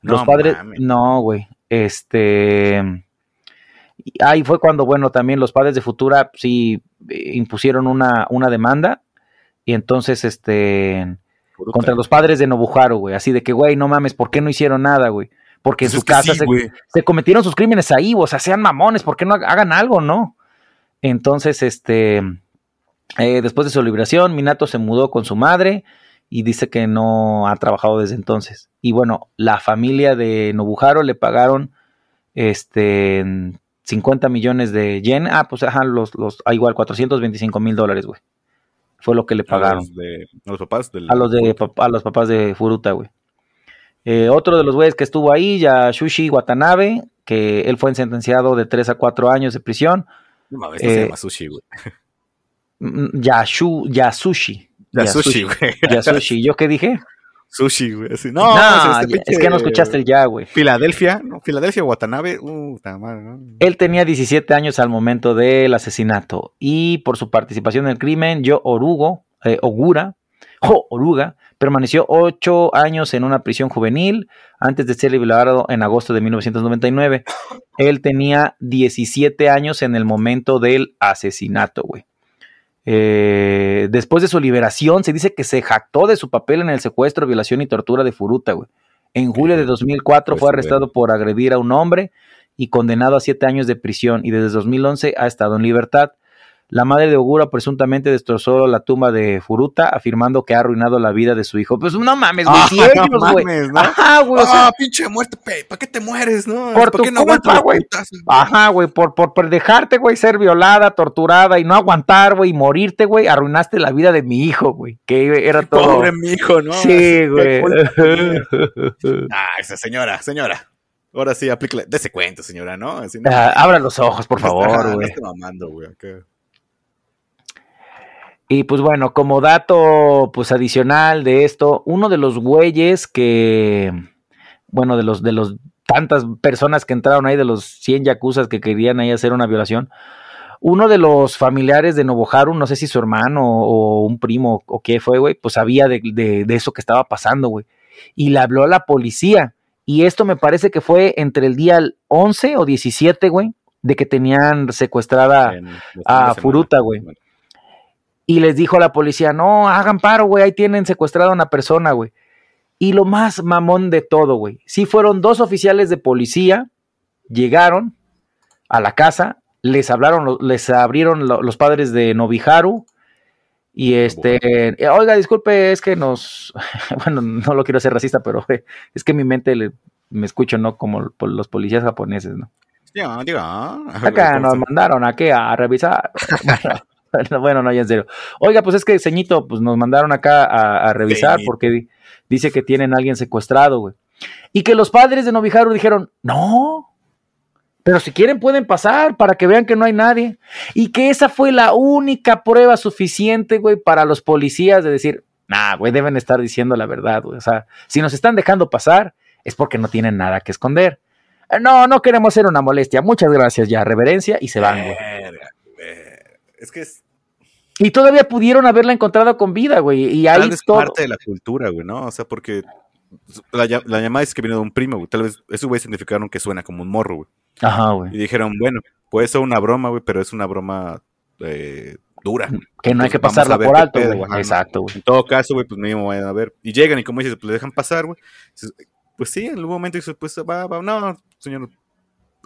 Los padres, no, güey. Este. Ahí fue cuando, bueno, también los padres de Futura sí impusieron una, una demanda. Y entonces, este. Contra los padres de Nobuharu, güey. Así de que, güey, no mames, ¿por qué no hicieron nada, güey? Porque en pues su casa se, se, cometieron sus crímenes ahí, o sea, sean mamones, ¿por qué no hagan algo, no? Entonces, este eh, después de su liberación, Minato se mudó con su madre y dice que no ha trabajado desde entonces. Y bueno, la familia de Nobuharo le pagaron este 50 millones de yen. Ah, pues ajá, los, los, ah, igual 425 mil dólares, güey. Fue lo que le pagaron. A los, papás a los de a los papás de Furuta, güey. Eh, otro de los güeyes que estuvo ahí, Yashushi Watanabe, que él fue sentenciado de 3 a 4 años de prisión. No se eh, llama sushi, güey. Mm, Yashu, Yasushi. Yasushi, güey. Yasushi. ¿Yo qué dije? Sushi, güey. No, es que no escuchaste el ya, güey. Filadelfia, ¿no? Filadelfia, Watanabe. Uh, Él tenía 17 años al momento del asesinato. Y por su participación en el crimen, yo Orugo, eh, Ogura, Jo Oruga, permaneció 8 años en una prisión juvenil antes de ser liberado en agosto de 1999. Él tenía 17 años en el momento del asesinato, güey. Eh, después de su liberación, se dice que se jactó de su papel en el secuestro, violación y tortura de Furuta, güey. En julio de 2004 pues fue arrestado por agredir a un hombre y condenado a siete años de prisión y desde 2011 ha estado en libertad. La madre de Ogura presuntamente destrozó la tumba de Furuta, afirmando que ha arruinado la vida de su hijo. Pues no mames, güey. Ah, no mames, ¿no? Ajá, güey. Ah, pinche muerte, ¿para qué te mueres, no? Por, qué no culpa, güey? Ajá, güey. Por, por, dejarte, güey, ser violada, torturada y no aguantar, güey, y morirte, güey, arruinaste la vida de mi hijo, güey. Que era todo. Pobre mi hijo, ¿no? Sí, güey. ah, esa señora, señora. Ahora sí, aplícale. Dese cuento, señora, ¿no? Ah, abra los ojos, por favor, güey. Mamando, güey. Y pues bueno, como dato pues adicional de esto, uno de los güeyes que, bueno, de los, de los tantas personas que entraron ahí, de los 100 yacuzas que querían ahí hacer una violación, uno de los familiares de Nobuharu, no sé si su hermano o un primo o qué fue, güey, pues sabía de, de, eso que estaba pasando, güey. Y le habló a la policía. Y esto me parece que fue entre el día 11 o 17, güey, de que tenían secuestrada a Furuta, güey y les dijo a la policía, no, hagan paro, güey, ahí tienen secuestrado a una persona, güey. Y lo más mamón de todo, güey, sí fueron dos oficiales de policía, llegaron a la casa, les hablaron, les abrieron los padres de Noviharu, y este, oiga, disculpe, es que nos, bueno, no lo quiero hacer racista, pero es que mi mente me escucho, ¿no? Como los policías japoneses, ¿no? Acá nos mandaron a qué, a revisar. bueno, no, ya en serio. Oiga, pues es que ceñito, pues nos mandaron acá a, revisar porque dice que tienen a alguien secuestrado, güey. Y que los padres de Novijaru dijeron, no, pero si quieren pueden pasar para que vean que no hay nadie. Y que esa fue la única prueba suficiente, güey, para los policías de decir, nah, güey, deben estar diciendo la verdad, güey. O sea, si nos están dejando pasar es porque no tienen nada que esconder. Eh, no, no queremos ser una molestia. Muchas gracias ya, reverencia y se van, güey. Es que es. Y todavía pudieron haberla encontrado con vida, güey. Y ahí Tal vez parte de la cultura, güey, ¿no? O sea, porque la, la llamada es que viene de un primo, güey. Tal vez eso, güey, significaron que suena como un morro, güey. Ajá, güey. Y dijeron, bueno, puede ser una broma, güey, pero es una broma eh, dura. Que no hay que pasarla por alto, güey. Exacto, güey. En todo caso, güey, pues mínimo vayan a ver. Y llegan y como dices, pues le dejan pasar, güey. Pues sí, en algún momento dices, pues va, va, no, señor,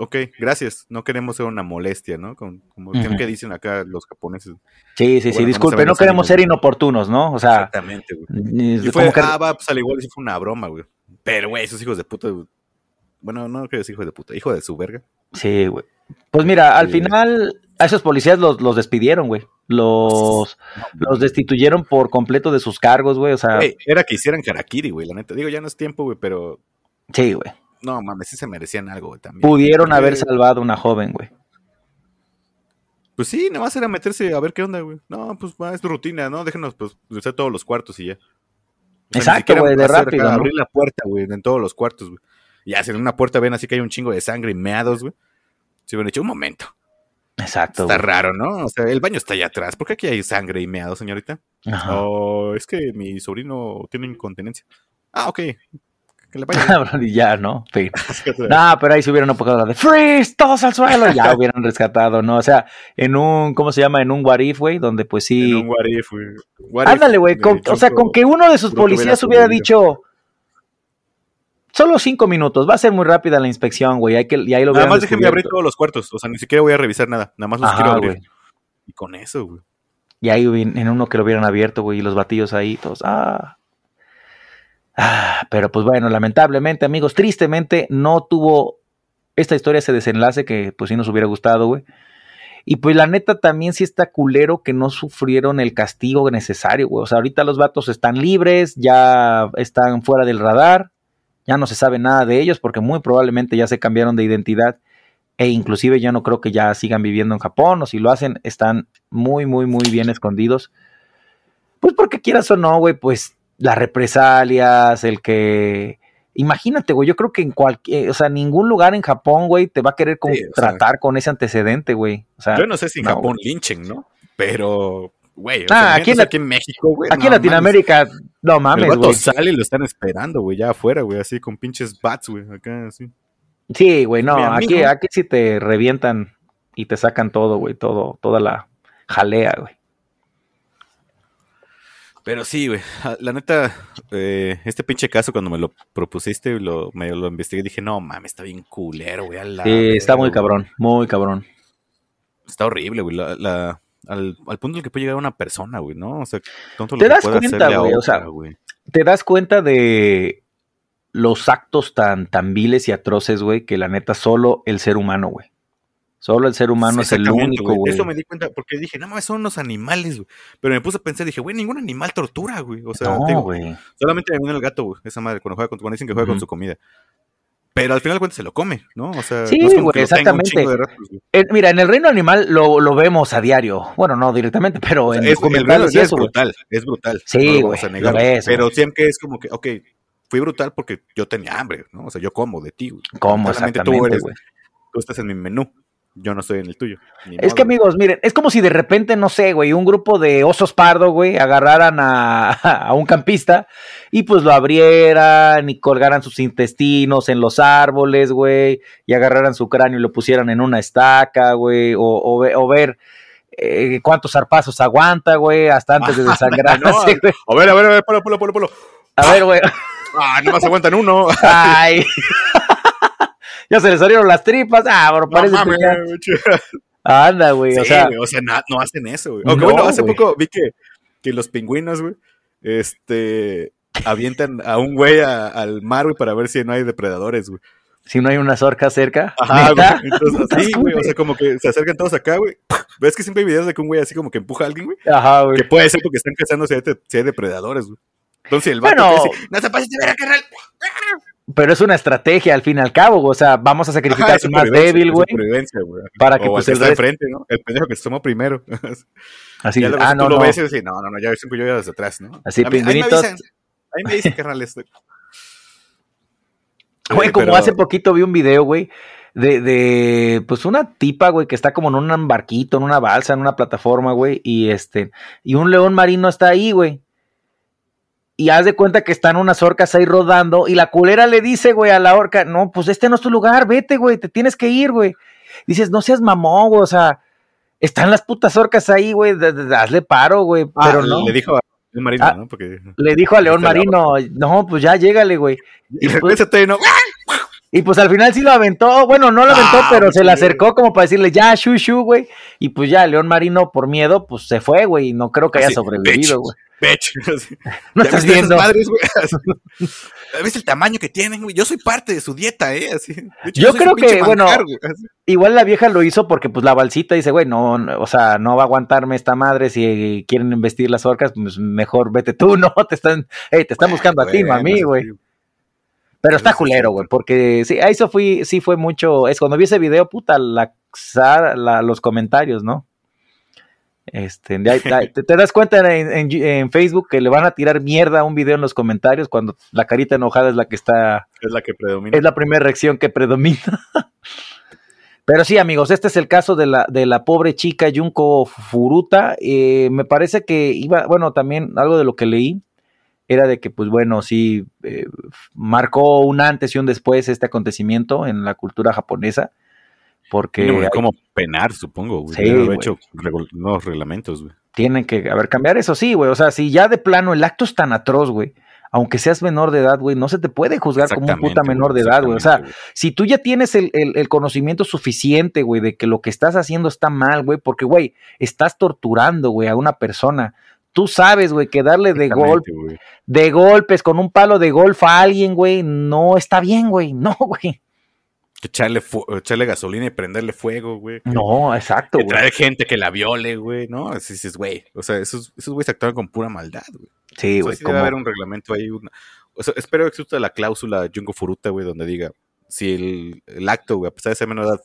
ok, gracias, no queremos ser una molestia, ¿no? Como, como que dicen acá los japoneses. Sí, sí, sí, disculpe, no, queremos ser inoportunos, ¿no? O sea. Exactamente, güey. Y fue, ah, va, pues al igual sí fue una broma, güey. Pero, güey, esos hijos de puta, bueno, no creo que es hijo de puta, hijo de su verga. Sí, güey. Pues mira, al final a esos policías los, los despidieron, güey. Los, los destituyeron por completo de sus cargos, güey. O sea. era que hicieran Karakiri, güey, la neta. Digo, ya no es tiempo, güey, pero. Sí, güey. No, mames, sí se merecían algo, güey, también. Pudieron haber salvado a una joven, güey. Pues sí, nada más era meterse a ver qué onda, güey. No, pues va, es rutina, ¿no? Déjenos, pues, usar todos los cuartos y ya. Exacto, güey, de rápido. Abrir la puerta, güey, en todos los cuartos, güey. Y hacen una puerta ven así que hay un chingo de sangre y meados, güey. Se hubieran hecho un momento. Exacto. Está raro, ¿no? O sea, el baño está allá atrás. ¿Por qué aquí hay sangre y meados, señorita? Ajá. O es que mi sobrino tiene incontinencia. Ah, ok. Que le vaya. y ya, ¿no? no, pero ahí se hubieran la de freeze, todos al suelo. Ya hubieran rescatado, ¿no? O sea, en un, ¿cómo se llama? En un what if, güey, donde pues sí. En un what if, güey. Ándale, güey. O sea, con que uno de sus policías hubiera dicho Solo cinco minutos, va a ser muy rápida la inspección, güey. Hay que, y ahí lo Nada más déjenme abrir todos los cuartos, o sea, ni siquiera voy a revisar nada, nada más los quiero abrir. Y con eso, güey. Y ahí en uno que lo hubieran abierto, güey, y los batillos ahí, todos, ah. Ah, pero pues bueno, lamentablemente, amigos, tristemente no tuvo esta historia ese desenlace que pues sí nos hubiera gustado, güey. Y pues la neta también sí está culero que no sufrieron el castigo necesario, güey. O sea, ahorita los vatos están libres, ya están fuera del radar ya no se sabe nada de ellos porque muy probablemente ya se cambiaron de identidad e inclusive ya no creo que ya sigan viviendo en Japón o si lo hacen están muy, muy, muy bien escondidos. Pues porque quieras o no, güey, pues las represalias, el que... Imagínate, güey, yo creo que en cualquier, o sea, ningún lugar en Japón, güey, te va a querer tratar con ese antecedente, güey. O sea, yo no sé si en Japón linchen, ¿no? Pero güey. Ah, aquí, en México, güey. Aquí en Latinoamérica, no mames, güey. sale y lo están esperando, güey, ya afuera, güey, así con pinches bats, güey, acá así. Sí, güey, no, aquí, aquí sí te revientan y te sacan todo, güey, todo, toda la jalea, güey. Pero sí, güey, la neta, eh, este pinche caso cuando me lo propusiste, lo, me lo investigué, dije, no mames, está bien culero, güey. Sí, está muy cabrón, muy cabrón. Está horrible, güey, la, al, punto en que puede llegar una persona, güey, ¿no? O sea, te das cuenta, güey, o sea, te das cuenta de los actos tan, tan viles y atroces, güey, que la neta solo el ser humano, güey. Solo el ser humano es el único, güey. Eso me di cuenta porque dije, no mames, son unos animales, güey. Pero me puse a pensar, dije, güey, ningún animal tortura, güey. O sea, no, güey. solamente me viene el gato, güey, esa madre, cuando, juega con, cuando dicen que juega con su comida. Pero al final de cuentas se lo come, ¿no? O sea, sí, güey, exactamente. mira, en el reino animal lo, lo, vemos a diario. Bueno, no directamente, pero en es, documentales es brutal, es brutal. Sí, güey. Pero siempre es como que, ok, fui brutal porque yo tenía hambre, ¿no? O sea, yo como de ti, güey. Como, exactamente, tú, eres, tú estás en mi menú yo no estoy en el tuyo. Es que amigos, miren, es como si de repente, no sé, güey, un grupo de osos pardo, güey, agarraran a, un campista y pues lo abrieran y colgaran sus intestinos en los árboles, güey, y agarraran su cráneo y lo pusieran en una estaca, güey, o, o, ver eh, cuántos zarpazos aguanta, güey, hasta antes de desangrarse, A ver, a ver, a ver, polo, polo, polo, polo. A ver, güey. Ah, más aguantan uno. Ay. ya se les salieron las tripas. Ah, pero parece que Anda, güey, o sea. o sea, no, hacen eso, güey. Aunque bueno, hace poco vi que, que los pingüinos, güey, este, avientan a un güey al mar, güey, para ver si no hay depredadores, güey. Si no hay una zorca cerca. Ajá, güey. Entonces, así, güey. O sea, como que se acercan todos acá, güey. ¿Ves que siempre hay videos de que un güey así como que empuja a alguien, güey? Ajá, güey. Que puede ser porque están cazando si hay, depredadores, güey. Entonces el vato bueno, dice, no se pases de ver a carnal pero es una estrategia al fin y al cabo, o sea, vamos a sacrificar al más débil, güey. Para que pues el está frente, ¿no? El pendejo que se tomó primero. Así ya ah, no, tú lo ves y no, no, no, ya siempre yo ya desde atrás, ¿no? Así, pingüinitos. Ahí me dicen, carnal, esto. Güey, como hace poquito vi un video, güey, de, de, pues una tipa, güey, que está como en un barquito, en una balsa, en una plataforma, güey, y este, y un león marino está ahí, güey. Y haz de cuenta que están unas orcas ahí rodando, y la culera le dice, güey, a la orca, no, pues este no es tu lugar, vete, güey, te tienes que ir, güey. Dices, no seas mamón, güey, o sea, están las putas orcas ahí, güey, hazle paro, güey, ah, pero no. Le dijo a León Marino, ah, ¿no? Porque... Le dijo a León Marino, no, pues ya llégale, güey. Y, y pues, no. Y pues al final sí lo aventó, bueno, no lo aventó, ah, pero se le acercó como para decirle, ya, shu, shu, güey. Y pues ya, León Marino, por miedo, pues se fue, güey, y no creo que haya sobrevivido, güey. No estás viendo. Madres? ¿Ves el tamaño que tienen, güey? Yo soy parte de su dieta, ¿eh? Así. yo, creo que, bueno, igual la vieja lo hizo porque, pues, la balsita dice, güey, no, o sea, no va a aguantarme esta madre si quieren investir las orcas, pues mejor vete tú, ¿no? Te están, hey, te están buscando a ti, mami, güey. Pero está culero, güey, porque sí, eso fui, sí fue mucho, es cuando vi ese video, puta, la, los comentarios, ¿no? Este, te, das cuenta en, Facebook que le van a tirar mierda a un video en los comentarios cuando la carita enojada es la que está. Es la que predomina. Es la primera reacción que predomina. Pero sí, amigos, este es el caso de la, de la pobre chica Junko Furuta. Eh, me parece que iba, bueno, también algo de lo que leí era de que, pues bueno, sí, eh, marcó un antes y un después este acontecimiento en la cultura japonesa. Porque. como penar, supongo, güey. Sí, hecho nuevos reglamentos, güey. Tienen que, haber cambiar eso, sí, güey. O sea, si ya de plano el acto es tan atroz, güey. Aunque seas menor de edad, güey, no se te puede juzgar como un puta menor de edad, güey. O sea, si tú ya tienes el, el conocimiento suficiente, güey, de que lo que estás haciendo está mal, güey, porque, güey, estás torturando, güey, a una persona tú sabes, güey, que darle de golpe, de golpes con un palo de golf a alguien, güey, no está bien, güey, no, güey. Que echarle, echarle gasolina y prenderle fuego, güey. No, exacto, güey. Que trae gente que la viole, güey, ¿no? Así dices, güey. O sea, esos, esos güeyes actuaron con pura maldad, güey. Sí, güey. O debe haber un reglamento ahí. O sea, espero que exista la cláusula Jungo Furuta, güey, donde diga si el, el acto, güey, a pesar de ser menor edad,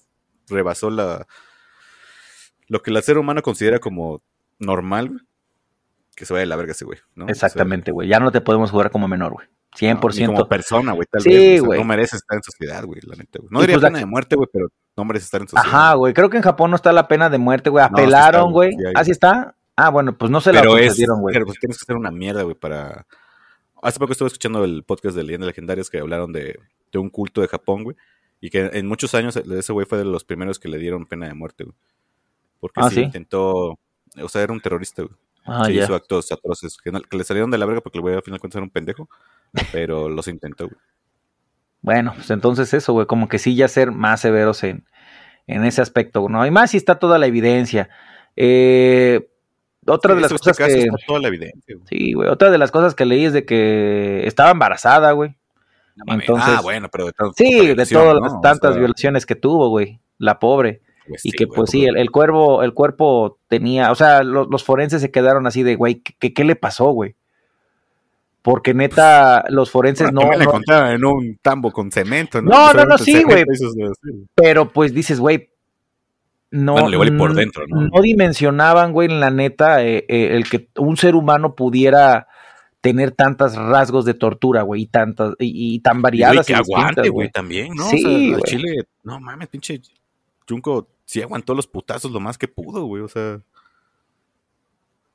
rebasó la lo que el ser humano considera como normal, güey, que se vaya a la verga ese güey, ¿no? Exactamente, güey. ya no te podemos jugar como menor, güey. 100%. No, como persona, güey, tal vez. no mereces estar en sociedad, güey, la neta, güey. No diría pues pena de muerte, güey, pero no mereces estar en sociedad. Ajá, güey. Creo que en Japón no está la pena de muerte, güey. Apelaron, güey. ¿Así está? Ah, bueno, pues no se la concedieron, güey. Pero pues tienes que hacer una mierda, güey, para. Hace poco estuve escuchando el podcast de Leyendas Legendarias que hablaron de, de un culto de Japón, güey. Y que en muchos años ese güey fue de los primeros que le dieron pena de muerte, güey. Porque ah, sí, intentó. O sea, era un terrorista, güey. Ah, hizo actos atroces que, le salieron de la verga porque el güey al final cuentas era un pendejo, pero los intentó, güey. Bueno, pues entonces eso, güey, como que sí ya ser más severos en, en ese aspecto, ¿no? Y más si está toda la evidencia. Eh, otra de las cosas que... Está toda la evidencia, Sí, güey, otra de las cosas que leí es de que estaba embarazada, güey. entonces, ah, bueno, pero de Sí, de todas las tantas violaciones que tuvo, güey, la pobre. Pues y que pues sí, el, cuervo, el cuerpo tenía, o sea, los, forenses se quedaron así de, güey, ¿qué, ¿qué, le pasó, güey? Porque neta, los forenses no. le contaron en un tambo con cemento, ¿no? No, no, no, sí, güey. Pero pues dices, güey, no, por dentro, ¿no? no dimensionaban, güey, en la neta, eh, eh, el que un ser humano pudiera tener tantos rasgos de tortura, güey, y tantas, y, tan variadas. Y que aguante, güey, también, ¿no? Sí, o sea, Chile, no mames, pinche Junco sí aguantó los putazos lo más que pudo, güey. O sea.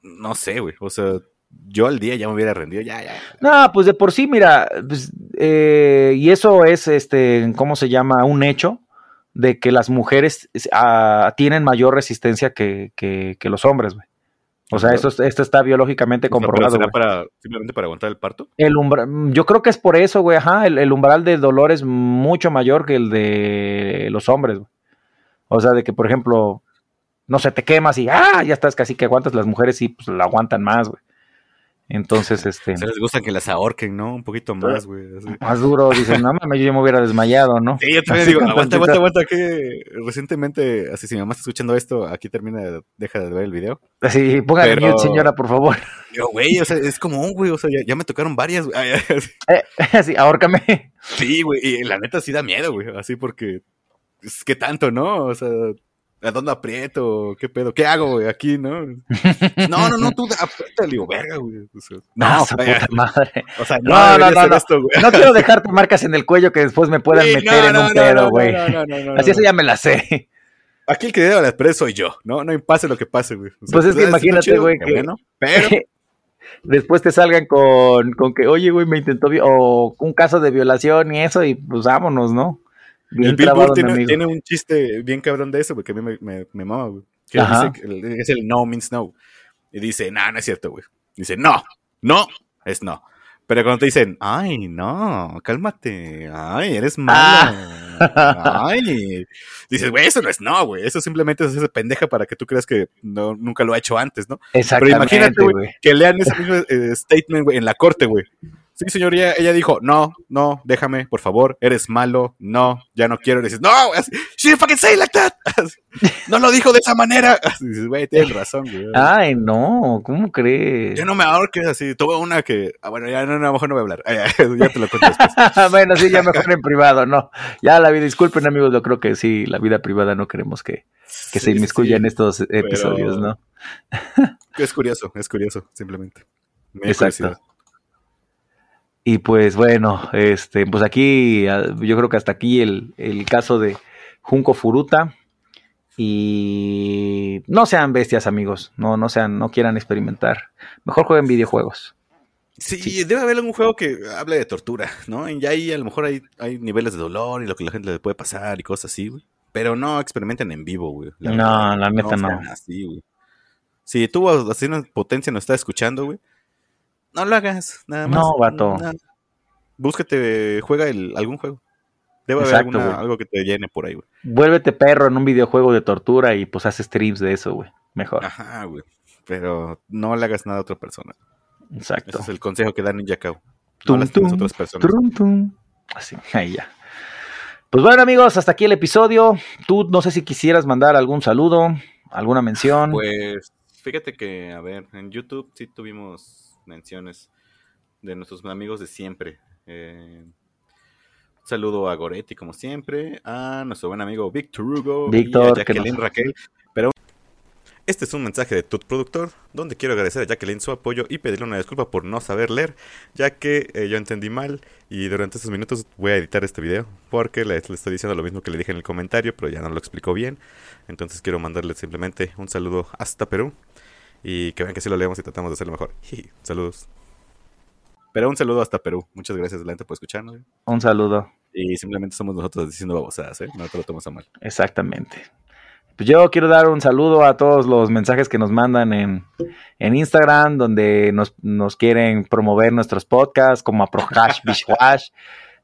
No sé, güey. O sea, yo al día ya me hubiera rendido, ya, ya. No, pues de por sí, mira, pues, eh, y eso es, este, ¿cómo se llama? Un hecho de que las mujeres tienen mayor resistencia que, que, los hombres, güey. O sea, esto, esto está biológicamente comprobado. ¿Será para, simplemente para aguantar el parto? El yo creo que es por eso, güey, ajá. El, el, umbral del dolor es mucho mayor que el de los hombres, güey. O sea, de que, por ejemplo, no sé, te quemas y ¡ah! ya estás casi que aguantas. Las mujeres sí, pues la aguantan más, güey. Entonces, este. Se les gusta que las ahorquen, ¿no? Un poquito más, güey. Más duro, dicen, no mames, yo ya me hubiera desmayado, ¿no? Sí, yo también digo, aguanta, aguanta, aguanta, que recientemente, así si mi mamá está escuchando esto, aquí termina, deja de ver el video. Sí, póngale mute, señora, por favor. Yo, güey, o sea, es como un güey, o sea, ya, me tocaron varias, güey. Eh, sí, ahórcame. Sí, güey, y la neta sí da miedo, güey, así porque es que tanto, ¿no? O sea, ¿A dónde aprieto? ¿Qué pedo? ¿Qué hago, güey? Aquí, ¿no? No, no, no, tú aprieta, digo, verga, güey. no, puta madre. O sea, no, no, no, no, esto, no quiero dejarte marcas en el cuello que después me puedan meter en un pedo, güey. Así eso ya me la sé. Aquí el que debe la expresa soy yo, ¿no? No pase lo que pase, güey. pues es que imagínate, güey, que, bueno, pero después te salgan con, con que, oye, güey, me intentó, o un caso de violación y eso, y pues vámonos, ¿no? El Bill Burr tiene, un chiste bien cabrón de eso, porque a mí me, me, me mama, güey. Que dice que es el no means no. Y dice, no, no es cierto, güey. Dice, no, no, es no. Pero cuando te dicen, ay, no, cálmate, ay, eres malo, ah. ay, dices, güey, eso no es no, güey, eso simplemente es esa pendeja para que tú creas que no, nunca lo ha hecho antes, ¿no? Exactamente. Pero imagínate, güey, que lean ese mismo eh, statement, güey, en la corte, güey. Sí, señoría, ella dijo, no, no, déjame, por favor, eres malo, no, ya no quiero. Y dices, no, she didn't fucking say like that. no lo dijo de esa manera. dices, güey, tienes razón, güey. Ay, no, ¿cómo crees? Yo no me ahorques así. Tuve una que, ah, bueno, ya no, a lo mejor no voy a hablar. ya, te lo cuento después. bueno, sí, ya mejor en privado, no. Ya la vida, disculpen amigos, yo creo que sí, la vida privada no queremos que, que se inmiscuya en estos episodios, ¿no? es curioso, es curioso, simplemente. Exacto. Y pues bueno, este, pues aquí, ah, yo creo que hasta aquí el, el caso de Junco Furuta. Y no sean bestias, amigos. No, no sean, no quieran experimentar. Mejor jueguen videojuegos. Sí, debe haber algún juego que hable de tortura, ¿no? Y ahí a lo mejor hay, hay niveles de dolor y lo que la gente le puede pasar y cosas así, güey. Pero no experimenten en vivo, güey. no, la neta no. Así, güey. Si tú así una potencia nos está escuchando, güey, no lo hagas, nada más. No, vato. Búsquete, juega el, algún juego. Debe haber alguna, algo que te llene por ahí, güey. Vuélvete perro en un videojuego de tortura y pues haces streams de eso, güey. Mejor. Ajá, güey. Pero no le hagas nada a otra persona. Exacto. Ese es el consejo que da Ninja Cow. No tum, otras personas. Así, ahí ya. Pues bueno, amigos, hasta aquí el episodio. Tú no sé si quisieras mandar algún saludo, alguna mención. Pues fíjate que, a ver, en YouTube sí tuvimos menciones de nuestros amigos de siempre. Eh, saludo a Goretti, como siempre, a nuestro buen amigo Víctor Hugo, Víctor, y a Jacqueline Raquel. Pero este es un mensaje de tu productor, donde quiero agradecer a Jacqueline su apoyo y pedirle una disculpa por no saber leer, ya que eh, yo entendí mal y durante estos minutos voy a editar este video, porque le, le, estoy diciendo lo mismo que le dije en el comentario, pero ya no lo explicó bien. Entonces quiero mandarle simplemente un saludo hasta Perú. Y que vean que sí lo leemos y tratamos de hacerlo mejor. Saludos. Pero un saludo hasta Perú. Muchas gracias, Delante, por escucharnos. Un saludo. Y simplemente somos nosotros diciendo babosadas, ¿eh? No te lo tomas a mal. Exactamente. Pues yo quiero dar un saludo a todos los mensajes que nos mandan en, en Instagram, donde nos, nos, quieren promover nuestros podcasts, como a Prohash Bishwash,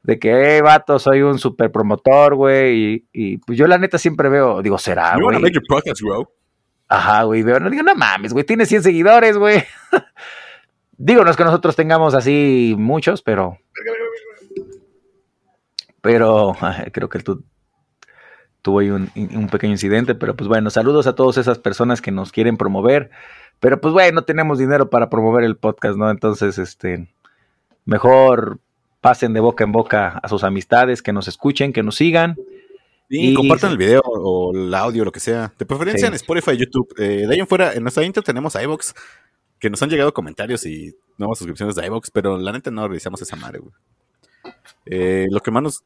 de que, hey, vato, soy un super promotor, güey. Y, y, pues yo la neta siempre veo, digo, será, güey. Ajá, güey, veo, no digo, no mames, güey, tiene 100 seguidores, güey. digo, no es que nosotros tengamos así muchos, pero... Pero creo que tú tuvo ahí un, un, pequeño incidente, pero pues bueno, saludos a todas esas personas que nos quieren promover, pero pues bueno, no tenemos dinero para promover el podcast, ¿no? Entonces, este, mejor pasen de boca en boca a sus amistades, que nos escuchen, que nos sigan y compartan el video o el audio, lo que sea. De preferencia en Spotify y YouTube. Eh, de ahí en fuera, en nuestra intro tenemos iVoox, que nos han llegado comentarios y nuevas suscripciones de iVoox, pero la neta no revisamos esa madre, güey. Eh, lo que más nos,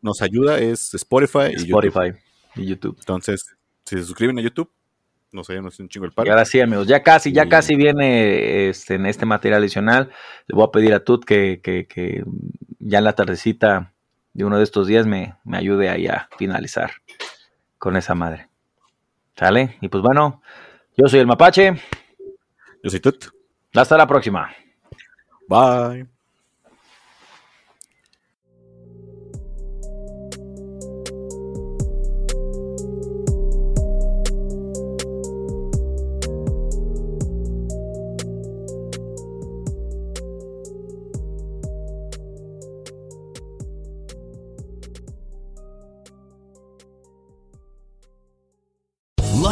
nos ayuda es Spotify, y YouTube. y YouTube. Entonces, si se suscriben a YouTube, nos ayudan un chingo el paro. Y ahora sí, amigos, ya casi, ya casi viene este, en este material adicional. Le voy a pedir a Tut que, que, que ya en la tardecita de uno de estos días me, me ayude ahí a finalizar con esa madre. ¿Sale? Y pues bueno, yo soy el Mapache. Yo soy Tut. Hasta la próxima. Bye.